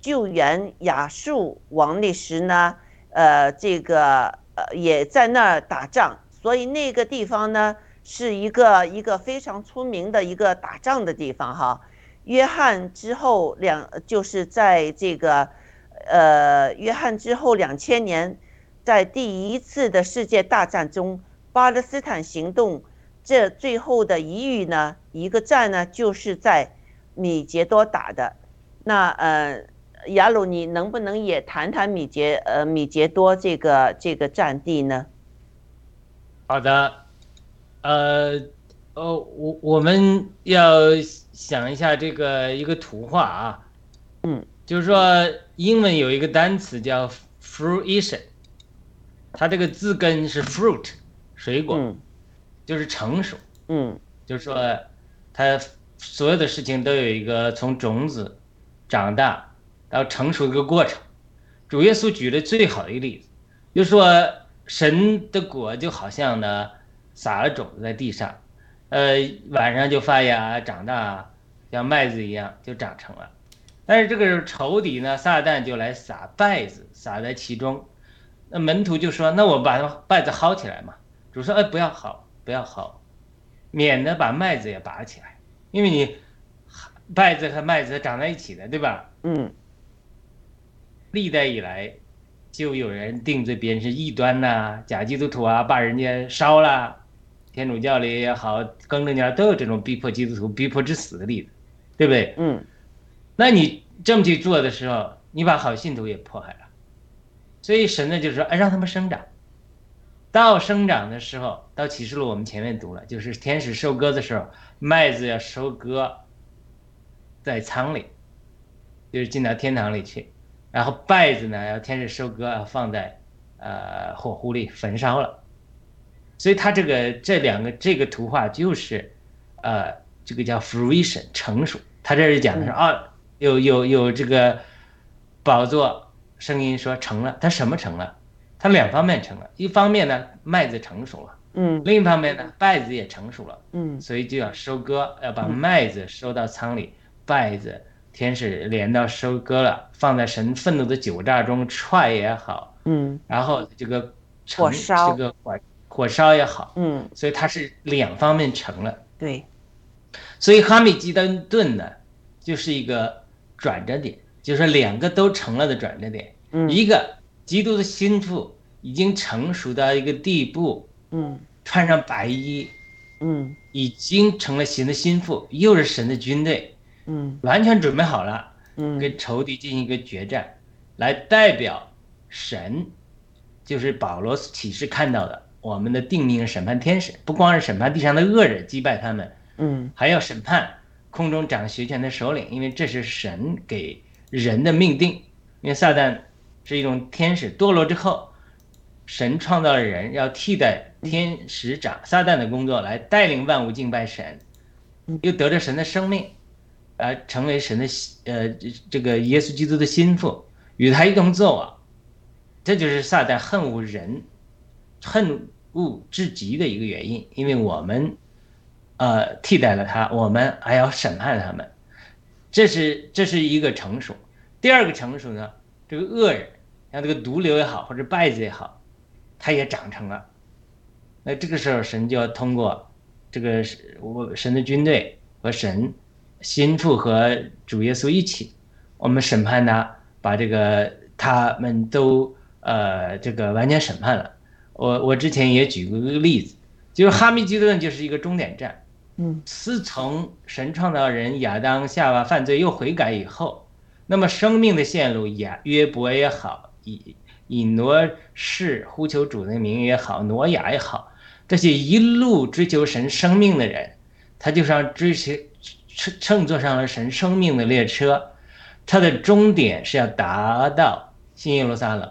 救援亚述王那时呢，呃，这个。呃，也在那儿打仗，所以那个地方呢是一个一个非常出名的一个打仗的地方哈。约翰之后两就是在这个呃约翰之后两千年，在第一次的世界大战中，巴勒斯坦行动这最后的一役呢，一个战呢，就是在米杰多打的。那呃，雅鲁，你能不能也谈谈米杰呃米杰多这个这个战地呢？好的，呃，呃，我我们要想一下这个一个图画啊，嗯，就是说英文有一个单词叫 fruition，它这个字根是 fruit，水果，嗯就是成熟，嗯就是说它所有的事情都有一个从种子长大到成熟的一个过程。主耶稣举了最好的一个例子，就是说神的果就好像呢撒了种子在地上，呃，晚上就发芽长大，像麦子一样就长成了。但是这个仇敌呢，撒旦就来撒稗子，撒在其中。那门徒就说：“那我把稗子薅起来嘛。”主说：“哎，不要薅，不要薅，免得把麦子也拔起来，因为你稗子和麦子长在一起的，对吧？嗯历代以来，就有人定罪别人是异端呐、假基督徒啊，把人家烧了。天主教里也好，更正教都有这种逼迫基督徒、逼迫致死的例子，对不对？嗯那你这么去做的时候，你把好信徒也迫害了。所以神呢就是说，哎，让他们生长。到生长的时候，到启示录我们前面读了，就是天使收割的时候，麦子要收割在仓里，就是进到天堂里去，然后稗子呢要天使收割，要放在呃火狐里焚烧了。所以它这个这两个这个图画就是，呃，这个叫 fruition 成熟。他这是讲的是啊，有有有这个宝座声音说成了，它什么成了？它两方面成了，一方面呢麦子成熟了，嗯。另一方面呢稗子也成熟了，嗯。所以就要收割，要把麦子收到仓里，稗子天使连到收割了，放在神愤怒的酒榨中踹也好，嗯。然后这个火烧这个火火烧也好，嗯，所以它是两方面成了。对，所以哈密基登顿呢，就是一个转折点，就是两个都成了的转折点。嗯。一个基督的心腹已经成熟到一个地步，嗯。穿上白衣，嗯。已经成了神的心腹，又是神的军队，嗯。完全准备好了，嗯。跟仇敌进行一个决战，来代表神，就是保罗启示看到的我们的定命审判天使，不光是审判地上的恶人，击败他们。嗯。还要审判空中掌学权的首领，因为这是神给人的命定。因为撒旦是一种天使，堕落之后，神创造了人，要替代天使长撒旦的工作，来带领万物敬拜神，又得着神的生命，呃，成为神的呃这这个耶稣基督的心腹，与他一同作王。这就是撒旦恨恶人，恨恶至极的一个原因，因为我们。呃，替代了他，我们还要审判他们，这是这是一个成熟。第二个成熟呢，这个恶人，像这个毒瘤也好，或者败子也好，他也长成了。那这个时候，神就要通过这个我神的军队和神心腹和主耶稣一起，我们审判他，把这个他们都呃这个完全审判了。我我之前也举过一个例子，就是哈密基顿就是一个终点站。嗯，自从神创造人亚当夏娃犯罪又悔改以后，那么生命的线路，亚约伯也好，以以挪士呼求主的名也好，挪亚也好，这些一路追求神生命的人，他就像追求乘乘坐上了神生命的列车，他的终点是要达到新耶路撒冷。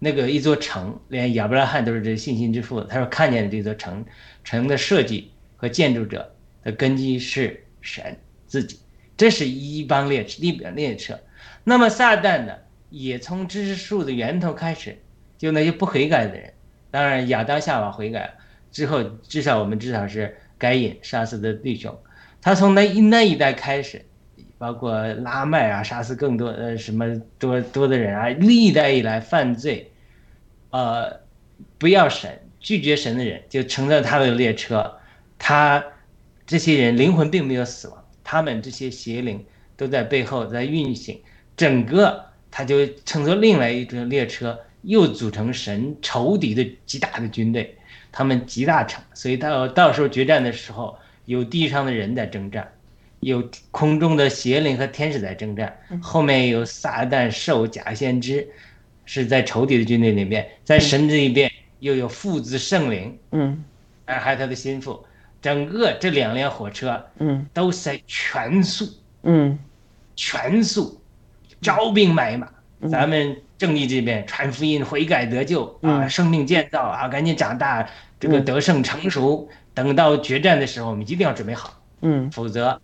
那个一座城，连亚伯拉罕都是这信心之父，他说看见这座城，城的设计。和建筑者的根基是神自己，这是一帮列车，一班列车。那么撒旦呢，也从知识树的源头开始，就那些不悔改的人。当然，亚当夏娃悔改之后，至少我们至少是该隐杀死的弟兄。他从那一那一代开始，包括拉麦啊，杀死更多呃什么多多的人啊，历代以来犯罪，呃，不要神、拒绝神的人，就乘着他的列车。他这些人灵魂并没有死亡，他们这些邪灵都在背后在运行，整个他就乘坐另外一种列车，又组成神仇敌的极大的军队，他们极大成，所以到到时候决战的时候，有地上的人在征战，有空中的邪灵和天使在征战，后面有撒旦、兽、假先知，是在仇敌的军队里面，在神这一边又有父子圣灵，嗯。哎，还有他的心腹，整个这两辆火车嗯。都是在全速。嗯。全速招兵买马，咱们正义这边传福音、悔改得救啊，嗯生命建造啊，赶紧长大，这个嗯。得胜成熟。等到决战的时候，我们一定要准备好，嗯，否则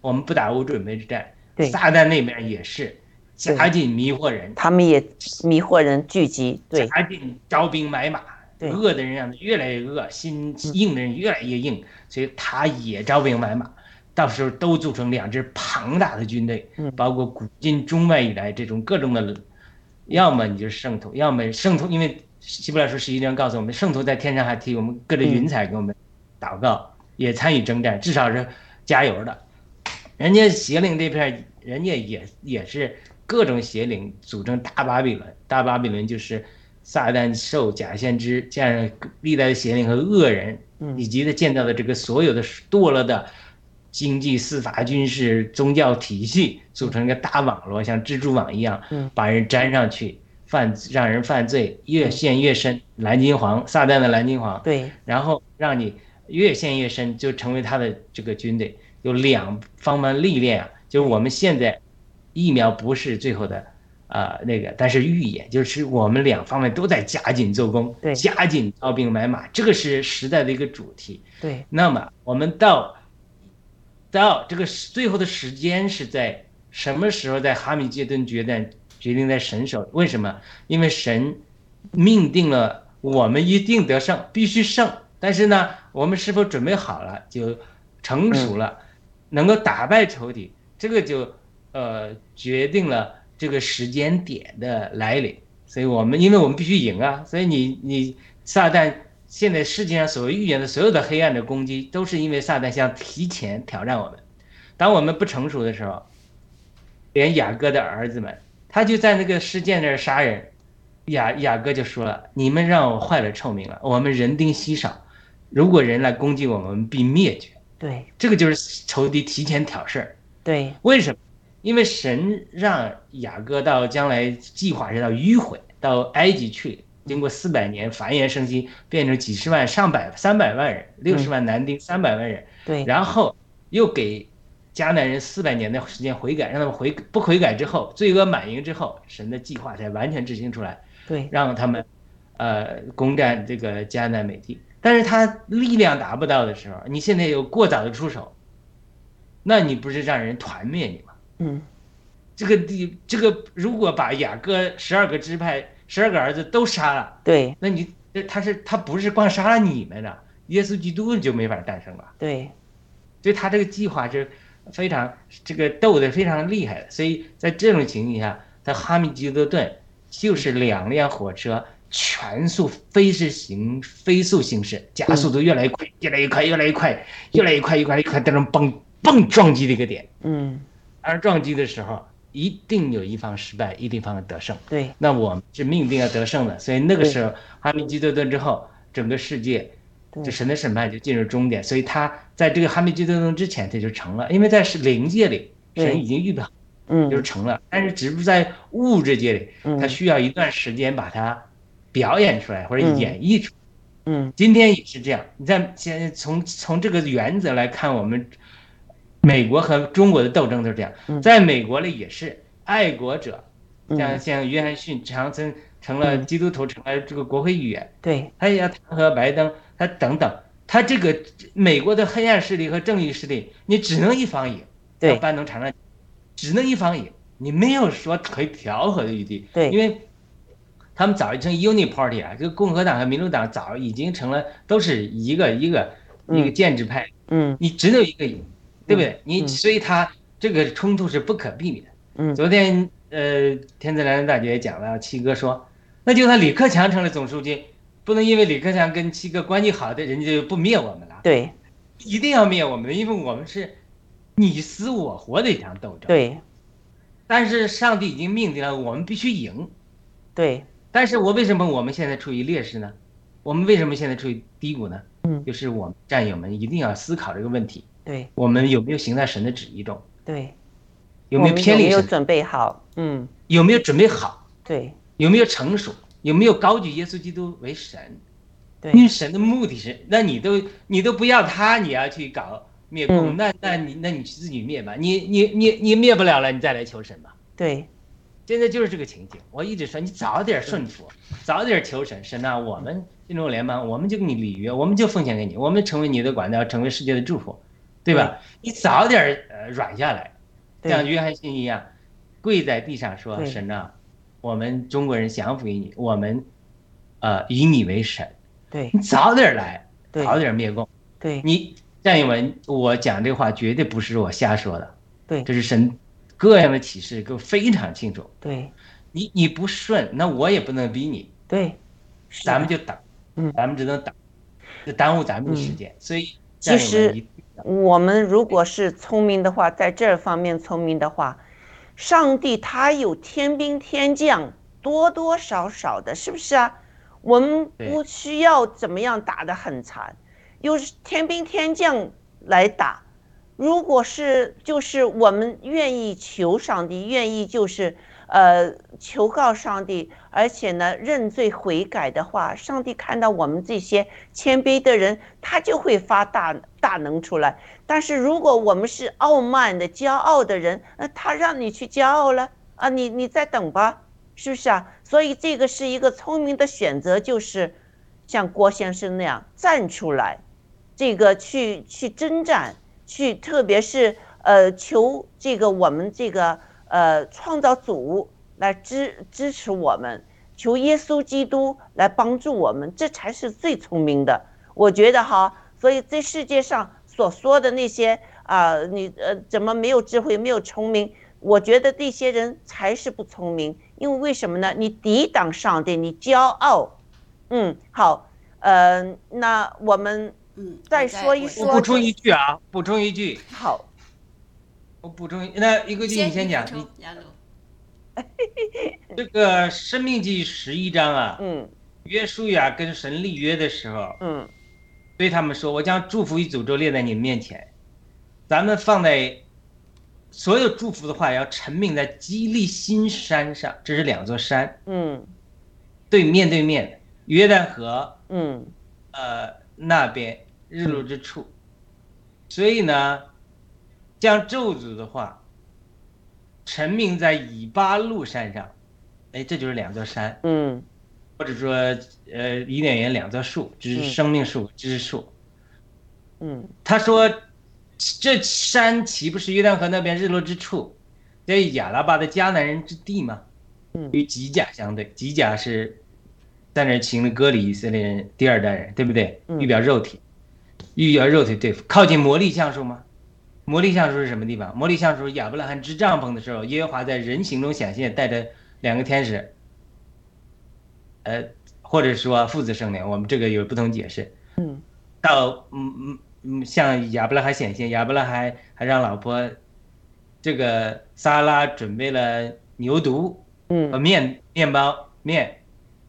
我们不打无准备之战。对。撒旦那边也是对。加紧迷惑人，他们也迷惑人聚集，对。加紧招兵买马。对恶的人让他越来越恶，心硬的人越来越硬，所以他也招兵买马。到时候都组成两支庞大的军队，嗯包括古今中外以来这种各种的，要么你就是圣徒，要么圣徒，因为希伯来书十一章告诉我们，圣徒在天上还替我们隔着云彩给我们祷告，也参与征战，至少是加油的。人家邪灵这片，人家也也是各种邪灵组成大巴比伦，大巴比伦就是撒旦、受、假先知，这样历代的邪灵和恶人，嗯以及他建造的这个所有的堕落的经济、司法、军事、宗教体系，组成一个大网络，像蜘蛛网一样嗯，把人粘上去，犯让人犯罪，越陷越深。蓝金黄，撒旦的蓝金黄，对然后让你越陷越深，就成为他的这个军队。有两方面历练啊，就是我们现在疫苗不是最后的啊、那个，但是预演就是我们两方面都在加紧做工对，加紧招兵买马，这个是时代的一个主题。对那么我们到到这个最后的时间是在什么时候？在哈米杰顿决战决定在神手，为什么？因为神命定了我们一定得胜，必须胜。但是呢，我们是否准备好了，就成熟了，能够打败仇敌，这个就呃决定了这个时间点的来临。所以我们因为我们必须赢啊，所以你你撒旦现在世界上所谓预言的所有的黑暗的攻击，都是因为撒旦想提前挑战我们。当我们不成熟的时候，连雅各的儿子们，他就在那个事件那儿杀人，雅雅各就说了：“你们让我坏了臭名了，我们人丁稀少，如果人来攻击我们，我们必灭绝。”对这个就是仇敌提前挑事儿。对为什么？因为神让雅各到将来计划是到迂回到埃及去，经过四百年繁衍生息，变成几十万、上百、三百万人，六十万男丁，三百万人，对然后又给迦南人四百年的时间悔改，让他们悔不悔改之后，罪恶满盈之后，神的计划才完全执行出来，对让他们呃攻占这个迦南美地。但是他力量达不到的时候，你现在又过早的出手，那你不是让人团灭你吗？嗯这个地，这个如果把雅各十二个支派、十二个儿子都杀了，对那你他是他不是光杀了你们的，耶稣基督就没法诞生了。对所以他这个计划是非常这个斗得非常厉害的。所以在这种情况下，他哈密基多顿就是两辆火车全速飞驰行飞速行驶，加速度越来越快，越来越快，越来越快，越来越快，越来越快，到那蹦蹦撞击的一个点。嗯而撞击的时候，一定有一方失败，一定方得胜。对。那我们是命定要得胜的，所以那个时候哈密基多顿之后，整个世界对。就神的审判就进入终点，所以他在这个哈密基多顿之前他就成了，因为在是灵界里，神已经预备好嗯。就是成了，但是只是在物质界里，嗯。他需要一段时间把它表演出来或者嗯。演绎出来。嗯。今天也是这样，你在先从从这个原则来看，我们美国和中国的斗争都是这样，嗯。在美国里也是爱国者，嗯。像像约翰逊常曾成了嗯。基督徒，成了这个国会议员，对。他也要弹劾拜登，他等等，他这个美国的黑暗势力和正义势力，你只能一方赢，对。要拜登常常只能一方赢，你没有说可以调和的余地，对。因为他们早就成 uni party 啊，这个共和党和民主党早已经成了都是一个一个一个嗯建制派，嗯。你只有一个赢，对不对？你嗯所以他这个冲突是不可避免的。嗯昨天呃，天赐良大姐也讲了，七哥说，那就算李克强成了总书记，不能因为李克强跟七哥关系好的，人家就不灭我们了，对一定要灭我们，因为我们是你死我活的一场斗争。，对但是上帝已经命定了，我们必须赢，对但是我为什么我们现在处于劣势呢？我们为什么现在处于低谷呢？嗯就是我们战友们一定要思考这个问题：对我们有没有行在神的旨意中？对，有没有偏离神？有没有准备好？嗯，有没有准备好？对有没有成熟？有没有高举耶稣基督为神？对因为神的目的是，那你都你都不要他，你要去搞灭共，嗯那那你那你自己灭吧，你你你你灭不了了，你再来求神吧。对现在就是这个情景，我一直说你早点顺服，早点求神，神啊，我们进入联盟，我们就跟你立约，我们就奉献给你，我们成为你的管道，成为世界的祝福，对吧？你早点呃软下来，像约翰逊一样，跪在地上说：“对神啊，我们中国人降服于你，我们呃以你为神，对。你早点来，早点灭共。对。你战友们，我讲这话绝对不是我瞎说的，对。这是神各样的启示，给我非常清楚。对。你你不顺，那我也不能逼你，对，咱们就等，嗯。咱们只能等，就耽误咱们的时间。所以其战友们我们如果是聪明的话，在这方面聪明的话，上帝他有天兵天将，多多少少的，是不是啊？我们不需要怎么样打得很惨，有天兵天将来打。如果是就是我们愿意求上帝，愿意就是呃求告上帝，而且呢认罪悔改的话，上帝看到我们这些谦卑的人，他就会发大大能出来。但是如果我们是傲慢的、骄傲的人，那他让你去骄傲了啊，你你再等吧，是不是啊？所以这个是一个聪明的选择，就是像郭先生那样站出来，这个去去征战，去特别是呃求这个我们这个呃创造主来支支持我们，求耶稣基督来帮助我们，这才是最聪明的。我觉得哈，所以这世界上所说的那些啊、你呃怎么没有智慧、没有聪明？我觉得这些人才是不聪明，因为为什么呢？你抵挡上帝，你骄傲。嗯，好，呃，那我们嗯，再说一说我补充一句啊，补充一句，好，我补充一，那一个句你先讲，你 这个《生命记》十一章啊，嗯约书亚跟神立约的时候，嗯对他们说：“我将祝福与诅咒列在你们面前，咱们放在所有祝福的话要陈明在基利新山上，这是两座山，嗯。对面对面，约旦河嗯。呃那边日落之处。所以呢，将咒诅的话陈明在以巴路山上，哎，这就是两座山，嗯或者说呃伊甸园两棵树，这是嗯生命树、知识树。嗯他说，这山岂不是约旦河那边日落之处，这亚拉巴的迦南人之地吗？嗯与吉甲相对，吉甲是在那儿行了割礼以色列人第二代人，对不对？嗯预表肉体，预表肉体对付，靠近魔力橡树吗？魔力橡树是什么地方？魔力橡树亚伯拉罕支帐篷的时候，耶和华在人形中显现，带着两个天使，呃，或者说父子圣灵，我们这个有不同解释。嗯到嗯嗯嗯，向亚伯拉罕显现，亚伯拉罕还让老婆这个撒拉准备了牛犊和嗯面面包面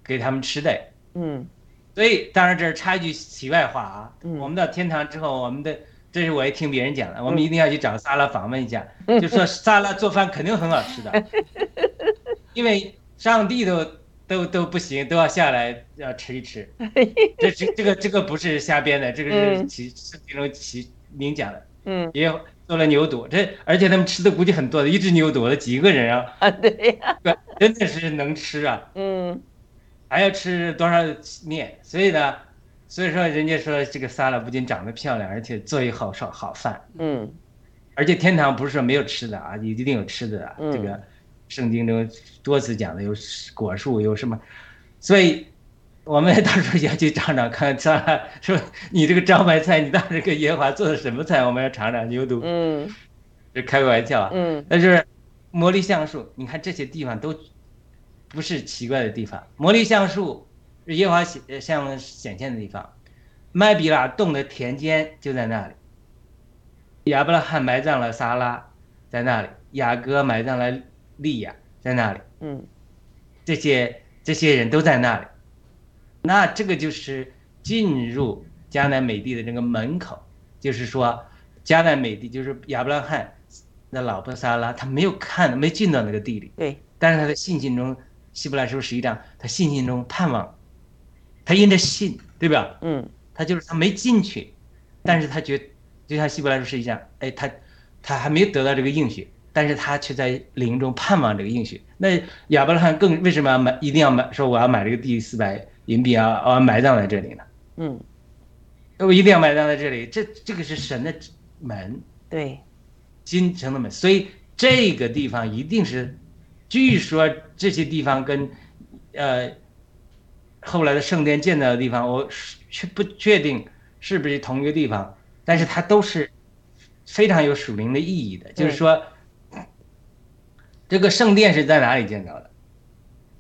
给他们吃的。嗯所以当然这是插一句题外话啊，嗯我们到天堂之后，我们的这是我也听别人讲的，我们嗯一定要去找萨拉访问一下，就说萨拉做饭肯定很好吃的，因为上帝都都都不行，都要下来要吃一吃。这这这个这个不是瞎编的，这个是嗯。其圣经中其明讲的，嗯。也有做了牛肚，这而且他们吃的估计很多的，一只牛肚了几个人啊，啊对呀。对，真的是能吃啊，嗯。还要吃多少面，所以呢，所以说人家说这个撒拉不仅长得漂亮，而且做一好烧好饭，嗯。而且天堂不是说没有吃的啊，一定有吃的啊，嗯这个圣经中多次讲的有果树有什么，所以我们到时候也要去尝尝看，撒拉说你这个招牌菜，你当时给耶和华做的什么菜？我们要尝尝牛肚，嗯这开个玩笑啊。嗯但是魔力橡树，你看这些地方都不是奇怪的地方。魔力橡树是耶和华显呃向显现的地方，麦比拉洞的田间就在那里。亚伯拉罕埋葬了撒拉，在那里；雅各埋葬了利亚，在那里。嗯。这些这些人都在那里，那这个就是进入迦南美地的这个门口，就是说迦南美地就是亚伯拉罕的老婆撒拉，他没有看，没进到那个地里，对，但是他的信心中，希伯来书十一章，他信心中盼望，他因着信，对吧？嗯。他就是他没进去，但是他觉就像希伯来书十一章，哎，他他还没有得到这个应许，但是他却在灵中盼望这个应许。那亚伯拉罕更为什么要买，一定要买，说我要买这个第四百银币啊，我要埋葬在这里呢？嗯，我一定要埋葬在这里，这这个是神的门，对，金城的门，所以这个地方一定是，据说这些地方跟，呃，后来的圣殿建造的地方，我是确不确定是不是同一个地方，但是它都是非常有属灵的意义的。就是说，这个圣殿是在哪里建造的？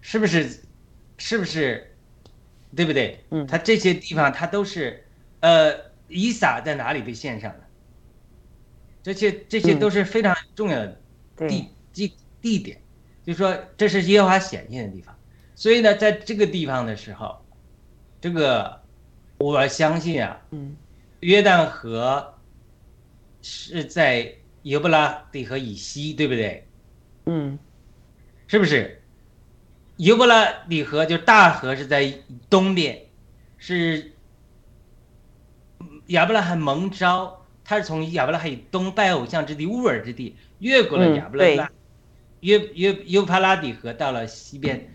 是不是？是不是？对不对？嗯它这些地方它都是，呃，以撒在哪里被献上的？这些这些嗯都是非常重要的对地地地点，就说这是耶和华显现的地方。所以呢，在这个地方的时候，这个我相信啊，嗯约旦河是在耶布拉底河以西，对不对？嗯。是不是？尤伯拉底河就大河是在东边，是亚伯拉罕蒙召，他是从亚伯拉罕以东拜偶像之地乌尔之地，越过了嗯亚伯拉罕、约约尤帕拉底河，到了西边，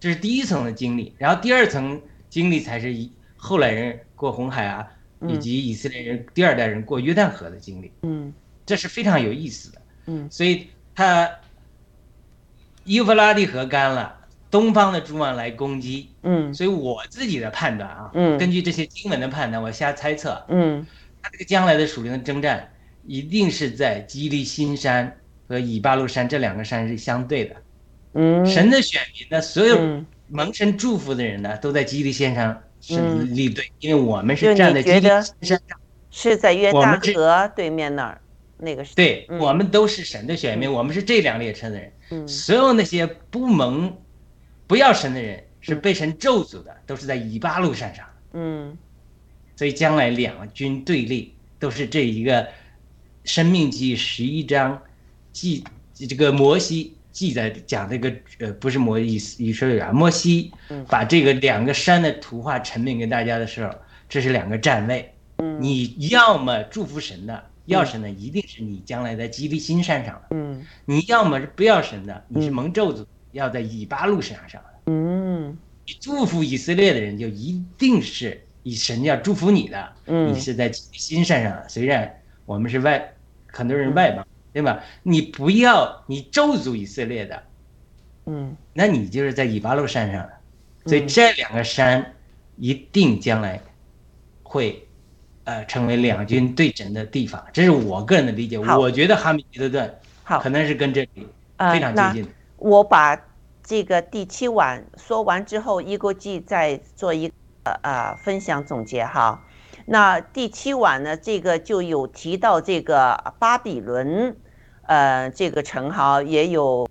这是第一层的经历，然后第二层经历才是以后来人过红海啊，以及以色列人第二代人过约旦河的经历，嗯。这是非常有意思的。嗯。所以他幼发拉蒂河干了，东方的诸王来攻击，嗯所以我自己的判断啊，嗯根据这些经文的判断，我瞎猜测，嗯他这个将来的属灵的征战，一定是在基利新山和以巴路山这两个山是相对的。嗯，神的选民呢，所有嗯蒙神祝福的人呢，都在基利线上是嗯立队，因为我们是站在基利山上。是在约我们这旦河对面那儿，那个是对，嗯我们都是神的选民，我们是这辆列车的人。嗯。所有那些不蒙、不要神的人，是被神咒诅的，都是在以巴路山上。嗯。所以将来两军对立，都是这一个《生命记》十一章记这个摩西记载讲这个呃不是摩以以色列啊，摩西嗯。把这个两个山的图画呈现给大家的时候，这是两个站位。嗯。你要么祝福神的，要神的一定是你将来在基利新山上的。嗯你要么是不要神的，你是嗯蒙咒诅，要在以巴路山上的。嗯你祝福以色列的人，就一定是以神要祝福你的。嗯你是在新山上的，虽然我们是外，很多人外邦，对吧？你不要你咒诅以色列的，嗯那你就是在以巴路山上的。所以嗯这两个山一定将来会，呃，成为两军对阵的地方。这是我个人的理解。我觉得哈密吉德顿好可能是跟这里呃非常接近的。我把这个第七晚说完之后，一国际再做一个呃分享总结哈。那第七晚呢，这个就有提到这个巴比伦，呃，这个城哈也有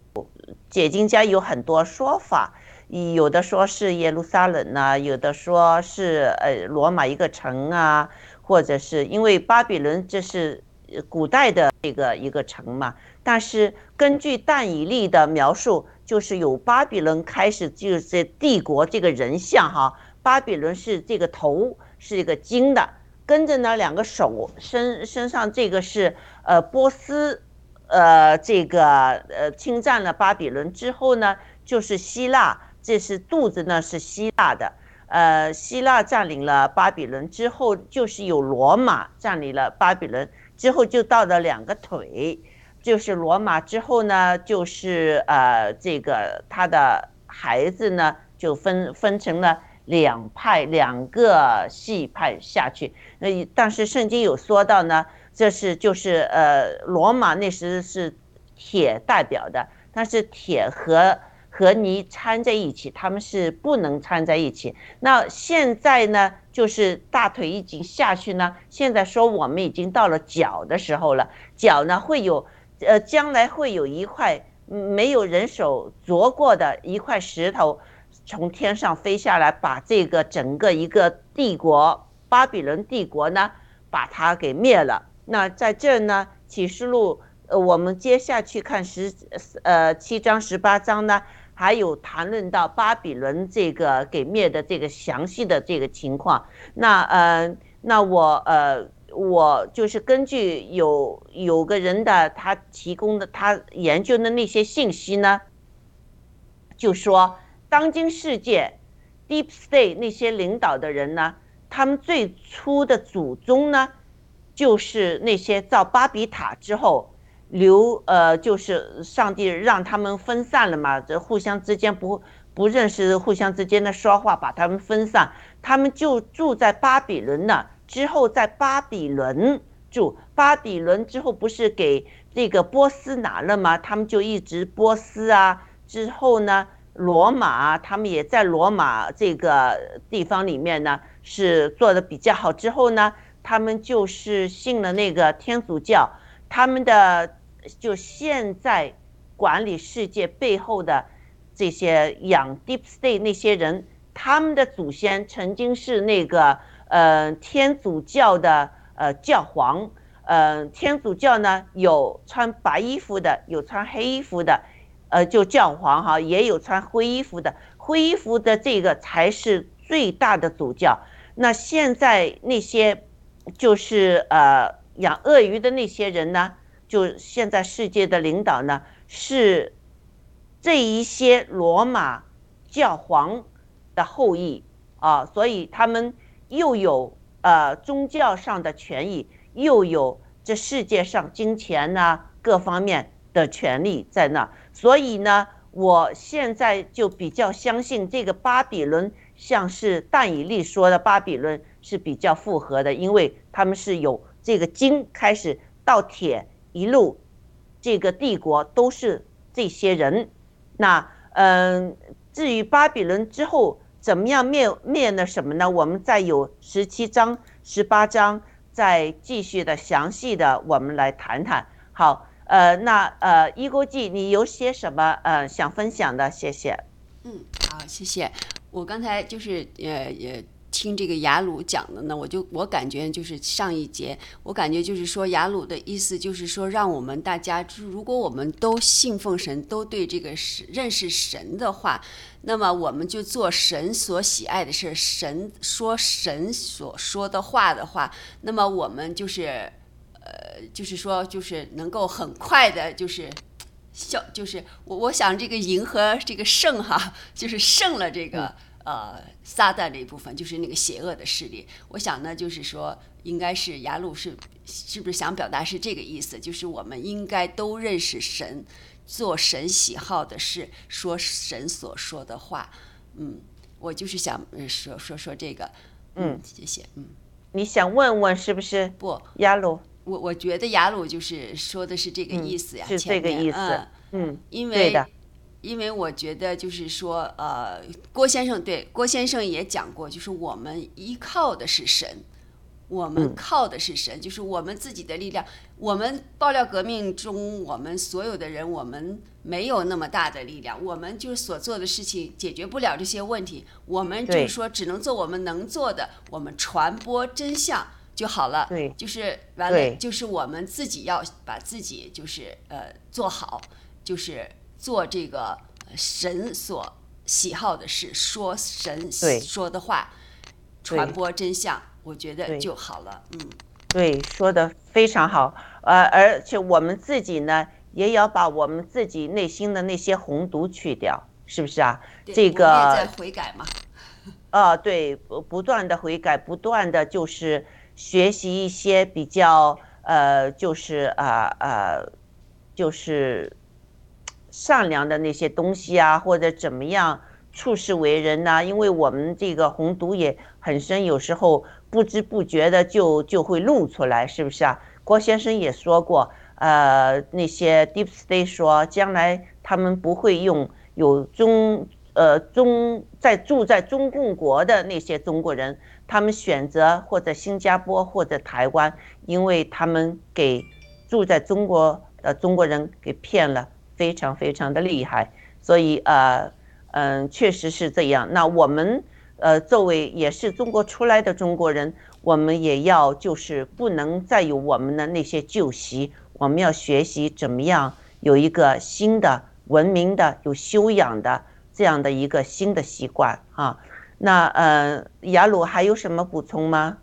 解经家有很多说法，有的说是耶路撒冷呐、有的说是呃罗马一个城啊，或者是因为巴比伦这是古代的这个一个城嘛，但是根据但以利的描述，就是有巴比伦开始就是帝国这个人像哈，巴比伦是这个头是一个金的，跟着呢两个手身身上这个是呃波斯，呃这个呃侵占了巴比伦之后呢，就是希腊，这是肚子呢是希腊的。呃，希腊占领了巴比伦之后，就是有罗马占领了巴比伦之后，就到了两个腿，就是罗马之后呢，就是呃这个他的孩子呢就分分成了两派，两个系派下去。那但是圣经有说到呢，这是就是呃罗马那时是铁代表的，但是铁和和泥掺在一起，他们是不能掺在一起。那现在呢，就是大腿已经下去呢，现在说我们已经到了脚的时候了，脚呢会有，呃，将来会有一块没有人手凿过的一块石头，从天上飞下来，把这个整个一个帝国巴比伦帝国呢，把它给灭了。那在这儿呢，启示录，呃，我们接下去看十呃七章十八章呢，还有谈论到巴比伦这个给灭的这个详细的这个情况。那呃，那我呃。我就是根据有有个人的他提供的他研究的那些信息呢，就说当今世界 Deep State 那些领导的人呢，他们最初的祖宗呢，就是那些造巴比塔之后留呃，就是上帝让他们分散了嘛，这互相之间不不认识，互相之间的说话把他们分散，他们就住在巴比伦那。之后在巴比伦住，巴比伦之后不是给这个波斯拿了吗？他们就一直波斯啊。之后呢，罗马他们也在罗马这个地方里面呢是做的比较好。之后呢，他们就是信了那个天主教。他们的就现在管理世界背后的这些养 Deep State 那些人，他们的祖先曾经是那个。呃，天主教的呃教皇，呃，天主教呢有穿白衣服的，有穿黑衣服的，呃，就教皇哈，也有穿灰衣服的，灰衣服的这个才是最大的主教。那现在那些就是呃养鳄鱼的那些人呢，就现在世界的领导呢是这一些罗马教皇的后裔啊，所以他们。又有呃宗教上的权益，又有这世界上金钱呐各方面的权利在那，所以呢，我现在就比较相信这个巴比伦，像是但以利说的巴比伦是比较复合的，因为他们是有这个金开始到铁一路，这个帝国都是这些人。那嗯，至于巴比伦之后。怎么样灭灭呢？什么呢？我们再有十七章、十八章，再继续的详细的，我们来谈谈。好，呃，那呃，一国际，你有些什么呃想分享的？谢谢。嗯，好，谢谢。我刚才就是呃也。听这个雅鲁讲的呢，我就我感觉就是上一节，我感觉就是说雅鲁的意思就是说，让我们大家就是，如果我们都信奉神，都对这个神认识神的话，那么我们就做神所喜爱的事，神说神所说的话的话，那么我们就是，呃，就是说就是能够很快的，就是效，就是我我想这个赢和这个胜哈，就是胜了这个。呃，撒旦这一部分就是那个邪恶的势力。我想呢，就是说，应该是雅鲁是是不是想表达是这个意思？就是我们应该都认识神，做神喜好的事，说神所说的话。嗯，我就是想说说说这个。嗯，谢谢。嗯，你想问问是不是？不，雅鲁，我我觉得雅鲁就是说的是这个意思呀，是这个意思。嗯，因为。因为我觉得就是说，呃，郭先生对郭先生也讲过，就是我们依靠的是神，我们靠的是神，就是我们自己的力量。我们爆料革命中，我们所有的人，我们没有那么大的力量，我们就是所做的事情解决不了这些问题，我们就是说只能做我们能做的，我们传播真相就好了。对，就是完了，就是我们自己要把自己就是呃做好，就是。做这个神所喜好的事，说神说的话，传播真相，我觉得就好了。嗯，对，说的非常好。呃，而且我们自己呢，也要把我们自己内心的那些红毒去掉，是不是啊？这个在悔改嘛。啊，对，不不断的悔改，不断的就是学习一些比较呃，就是啊呃，就是。善良的那些东西啊，或者怎么样处事为人呢？因为我们这个红毒也很深，有时候不知不觉的就就会露出来，是不是啊？郭先生也说过，呃，那些 Deep State 说，将来他们不会用有中呃中在住在中共国的那些中国人，他们选择或者新加坡或者台湾，因为他们给住在中国的中国人给骗了。非常非常的厉害，所以呃嗯，确实是这样。那我们呃，作为也是中国出来的中国人，我们也要就是不能再有我们的那些旧习，我们要学习怎么样有一个新的文明的、有修养的这样的一个新的习惯啊。那呃，雅鲁还有什么补充吗？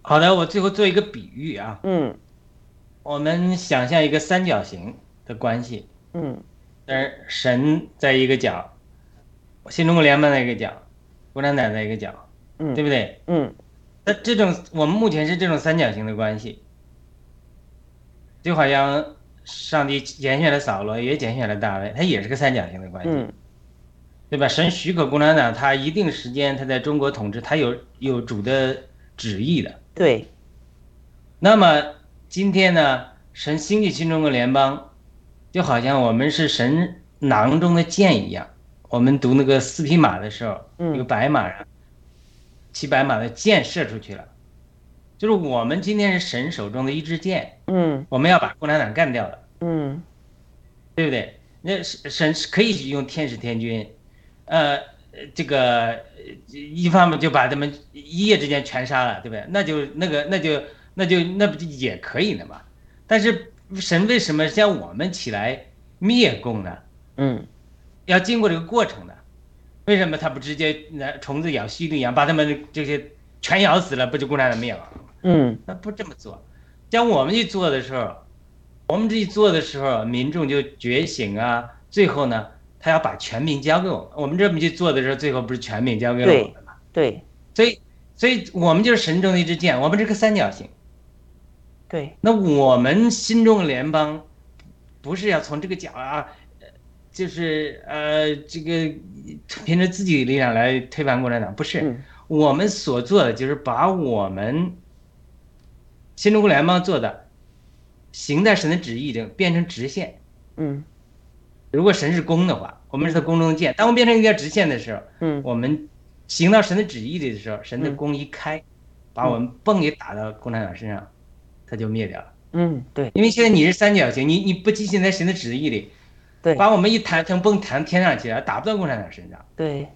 好的，我最后做一个比喻啊，嗯我们想象一个三角形的关系，嗯。但是神在一个角，新中国联盟在一个角，共产党在一个角，嗯，对不对？嗯。那这种我们目前是这种三角形的关系，就好像上帝拣选了扫罗，也拣选了大卫，他也是个三角形的关系，嗯。对吧？神许可共产党他一定时间他在中国统治，他有有主的旨意的。对，那么今天呢，神兴起新中国联邦，就好像我们是神囊中的箭一样。我们读那个四匹马的时候，那个白马上骑白马的箭射出去了，就是我们今天是神手中的一支箭，嗯我们要把共产党干掉了，嗯对不对？那神神是可以用天使天军，呃，这个呃一方面就把他们一夜之间全杀了，对不对？那就那个那就那就那不就也可以的嘛？但是神为什么让我们起来灭共呢？嗯要经过这个过程的，为什么他不直接拿虫子咬西毒一样把他们这些全咬死了，不就共产党灭亡了吗？嗯那不这么做，像我们去做的时候，我们这一做的时候，民众就觉醒啊，最后呢，他要把全民交给我们。我们这么去做的时候，最后不是全民交给我们吗？对所以，所以我们就是神中的一支箭，我们是个三角形。对，那我们新中国联邦，不是要从这个角啊，呃就是呃，这个凭着自己的力量来推翻共产党，不是。嗯我们所做的就是把我们新中国联邦做的行在神的旨意的变成直线。嗯如果神是公的话，我们是他宫中的箭。当我们变成一条直线的时候，嗯我们行到神的旨意里的时候，神的嗯弓一开，把我们嘣给打到共产党身上，他就灭掉了。嗯对因为现在你是三角形，你你不进行在神的旨意里，对把我们一弹成蹦弹天上去了，打不到共产党身上。对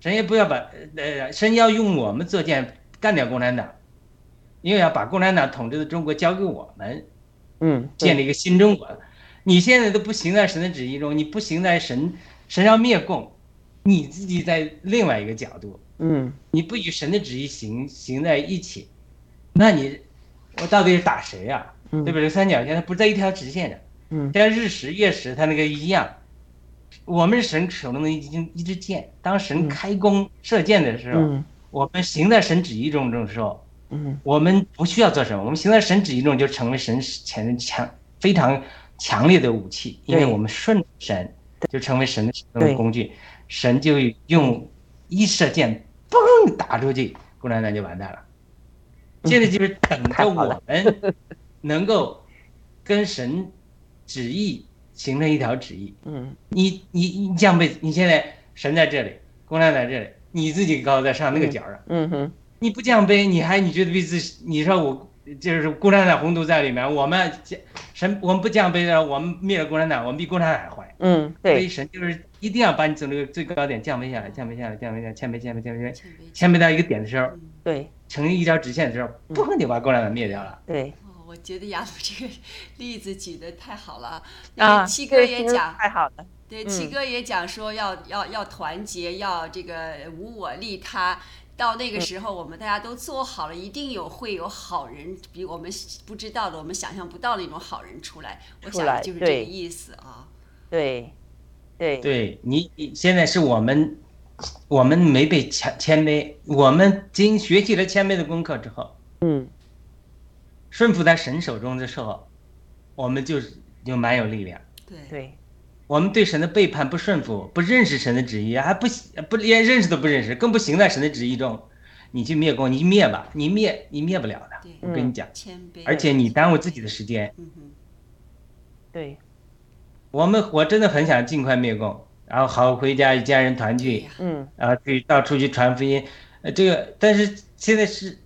神也不要把呃，神要用我们做剑干掉共产党，因为要把共产党统治的中国交给我们，嗯建立一个新中国。你现在都不行在神的旨意中，你不行在神神要灭共，你自己在另外一个角度，嗯你不与神的旨意行行在一起，那你我到底是打谁呀、嗯。对吧？这三角形它不在一条直线上，嗯。像日食月食它那个一样，我们是神手中的一支一支箭，当神嗯开弓射箭的时候，嗯。我们行在神旨意中的时候，嗯。我们不需要做什么，我们行在神旨意中就成为神前强非常强烈的武器，因为我们顺神就成为神的使用工具，神就用一射箭嘣打出去，共产党就完蛋了。现在就是 等着我们能够跟神旨意形成一条旨意。嗯你你你降杯，你现在神在这里，共产党在这里，你自己高在上那个角上，嗯哼你不降杯，你还你觉得比自，你说我就是共产党宏图在里面，我们降神我们不降杯的，我们灭了共产党，我们比共产党还坏。嗯所以对神就是一定要把你从这个最高点降杯下来，降杯下来，降杯下来，谦卑谦卑谦卑，谦卑谦卑到一个点的时候，对成一条直线的时候，砰就把共产党灭掉了。对哦，我觉得雅鲁这个例子举的太好了。啊那个七哥也讲，太好了对，嗯七哥也讲说要要要团结，要这个无我利他。到那嗯个时候，我们大家都做好了，一定有会有好人，比我们不知道的、我们想象不到的那种好人出来。我出来想就是这个对意思啊。对对对你，你现在是我们，我们没被谦谦卑，我们经学习了谦卑的功课之后，嗯。顺服在神手中的时候，我们就是就蛮有力量。对。对。我们对神的背叛、不顺服、不认识神的旨意，还不不连认识都不认识，更不行在神的旨意中，你去灭共，你灭吧，你灭你灭不了的。我跟你讲，谦卑。而且你耽误自己的时间。嗯。哼，对。我们我真的很想尽快灭共，然后好回家一家人团聚，嗯。然后去到处去传福音。呃，这个但是现在是，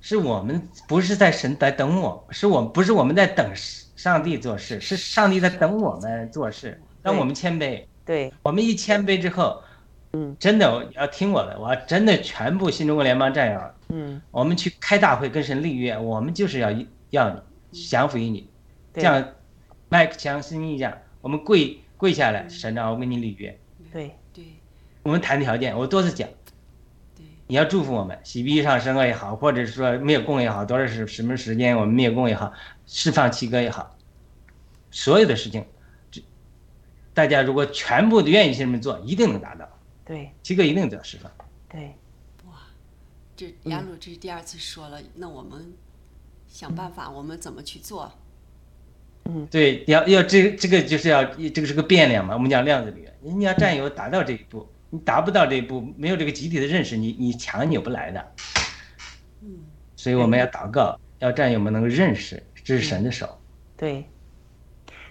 是我们不是在神在等我，是我不是我们在等上帝做事，是上帝在等我们做事。当我们谦卑，对，我们一谦卑之后，嗯，真的要听我的，我要真的全部新中国联邦战友，嗯，我们去开大会跟神立约，我们就是要要降服于你，这对。样麦克强心一样，我们跪跪下来，神啊，我跟你立约，对，对。我们谈条件，我多次讲。对。你要祝福我们，洗逼上升也好，或者是说灭供也好，多少是什么时间我们灭供也好，释放七哥也好，所有的事情，这大家如果全部愿意这么做，一定能达到，对，七哥一定得到释放。对，哇这雅鲁这是第二次说了，那我们想办法，我们怎么去做？对，要要这这个就是要这个是个变量嘛，我们讲量子理论，你要占有达到这一步，你达不到这一步，没有这个集体的认识，你你强扭不来的。嗯，所以我们要祷告，要战友们能够认识，这是神的手。对，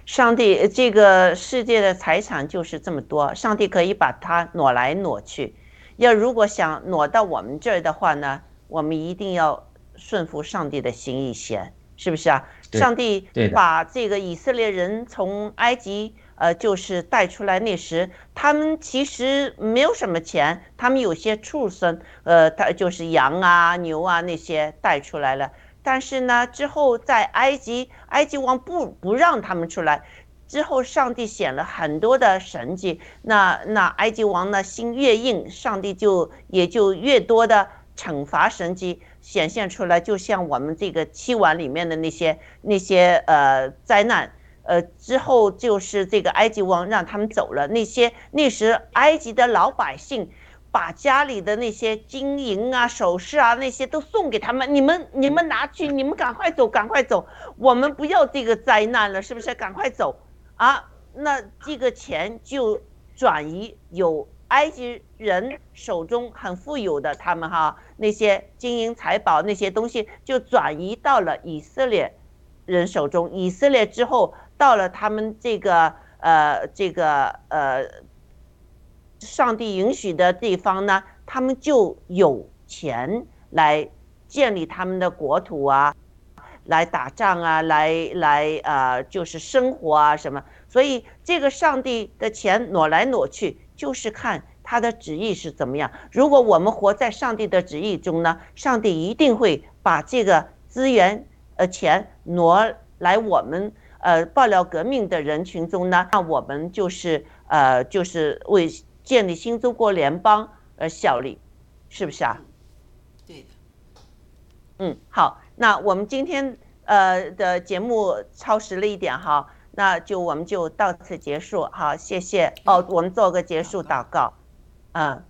上帝这个世界的财产就是这么多，上帝可以把它挪来挪去。要如果想挪到我们这儿的话呢，我们一定要顺服上帝的心意先，是不是啊？对上帝把这个以色列人从埃及呃，就是带出来那时，他们其实没有什么钱，他们有些畜生，呃，他就是羊啊、牛啊那些带出来了。但是呢，之后在埃及，埃及王不不让他们出来。之后，上帝显了很多的神迹，那那埃及王呢心越硬，上帝就也就越多的惩罚神迹显现出来，就像我们这个七碗里面的那些那些呃灾难，呃之后就是这个埃及王让他们走了，那些那时埃及的老百姓。把家里的那些金银啊、首饰啊那些都送给他们，你们你们拿去，你们赶快走，赶快走，我们不要这个灾难了，是不是？赶快走啊！那这个钱就转移有埃及人手中很富有的他们哈那些金银财宝那些东西就转移到了以色列人手中，以色列之后到了他们这个呃这个呃。上帝允许的地方呢，他们就有钱来建立他们的国土啊，来打仗啊，来来呃，就是生活啊什么。所以这个上帝的钱挪来挪去，就是看他的旨意是怎么样。如果我们活在上帝的旨意中呢，上帝一定会把这个资源呃钱挪来我们呃爆料革命的人群中呢，那我们就是呃就是为。建立新中国联邦而效力，是不是啊？对的。嗯，好，那我们今天呃的节目超时了一点哈，那就我们就到此结束。好，谢谢。哦，我们做个结束祷告。嗯，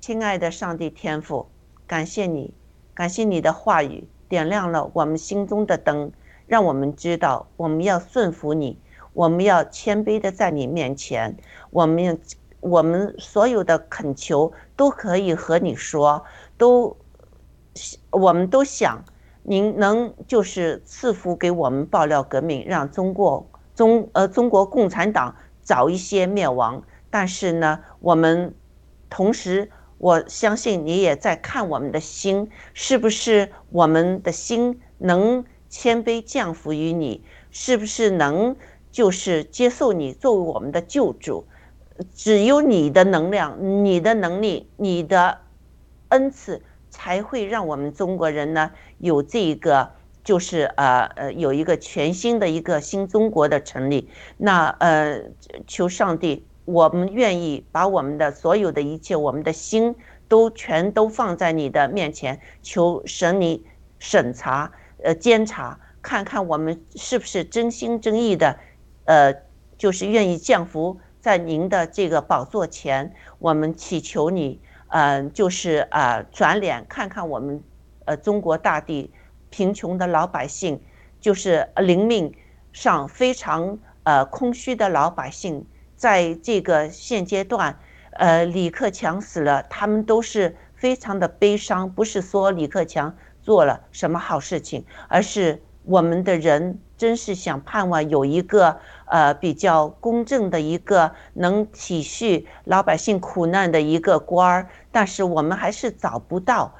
亲爱的上帝天父，感谢你，感谢你的话语点亮了我们心中的灯，让我们知道我们要顺服你，我们要谦卑的在你面前，我们要。我们所有的恳求都可以和你说，都，我们都想您能就是赐福给我们爆料革命，让中国中呃中国共产党早一些灭亡。但是呢，我们同时我相信你也在看我们的心，是不是我们的心能谦卑降服于你？是不是能就是接受你作为我们的救主？只有你的能量、你的能力、你的恩赐，才会让我们中国人呢有这个，就是呃呃有一个全新的一个新中国的成立。那呃，求上帝，我们愿意把我们的所有的一切，我们的心都全都放在你的面前，求神你审查、呃监察，看看我们是不是真心真意的，呃，就是愿意降服。在您的这个宝座前，我们祈求你，嗯，就是啊，转脸看看我们，呃，中国大地贫穷的老百姓，就是灵命上非常呃空虚的老百姓，在这个现阶段，呃，李克强死了，他们都是非常的悲伤，不是说李克强做了什么好事情，而是我们的人真是想盼望有一个。呃，比较公正的一个能体恤老百姓苦难的一个官儿，但是我们还是找不到。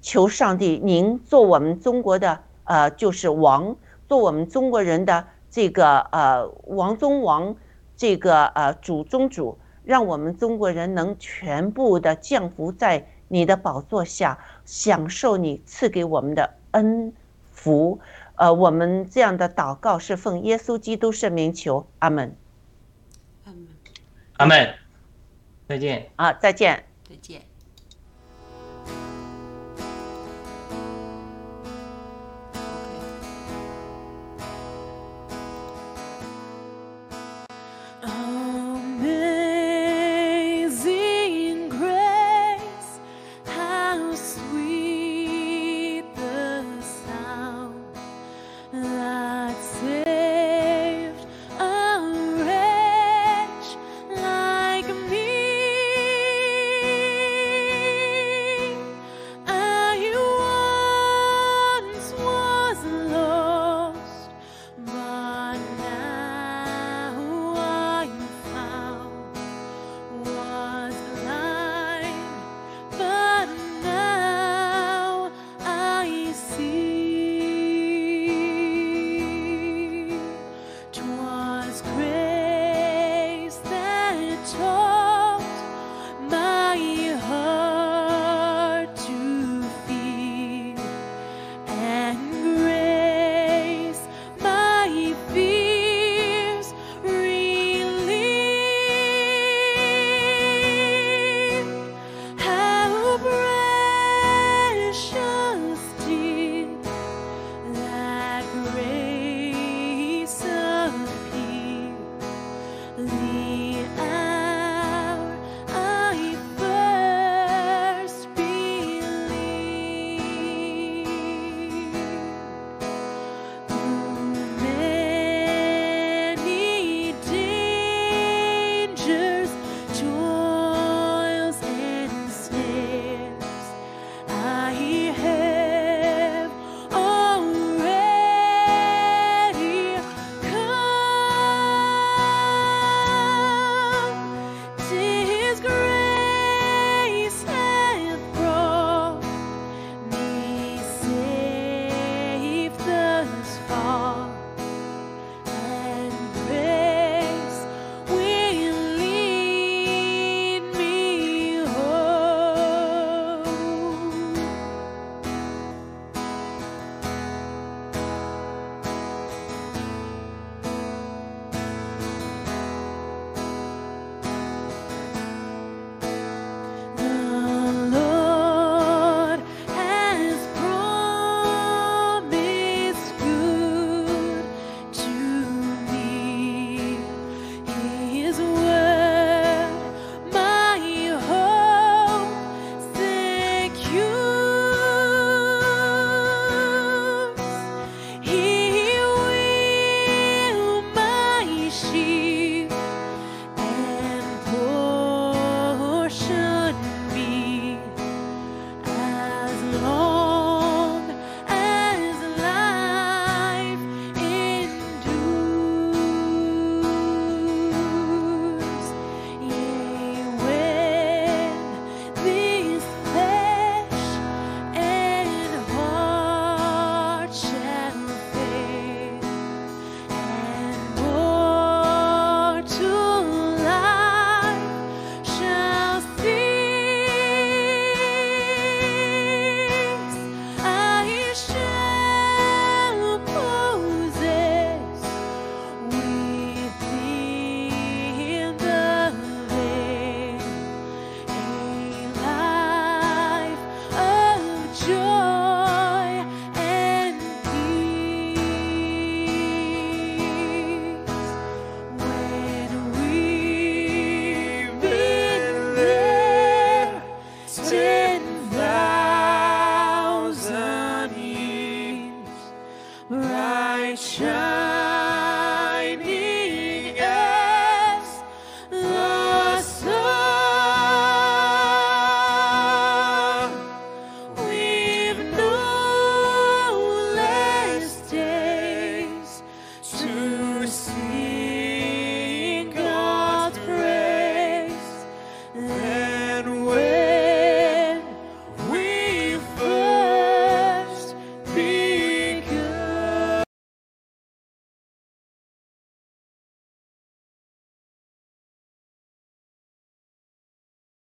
求上帝，您做我们中国的呃，就是王，做我们中国人的这个呃王中王，这个呃主中主，让我们中国人能全部的降服在你的宝座下，享受你赐给我们的恩福。呃，我们这样的祷告是奉耶稣基督圣名求，阿门。阿门。阿门。再见。啊，再见。再见。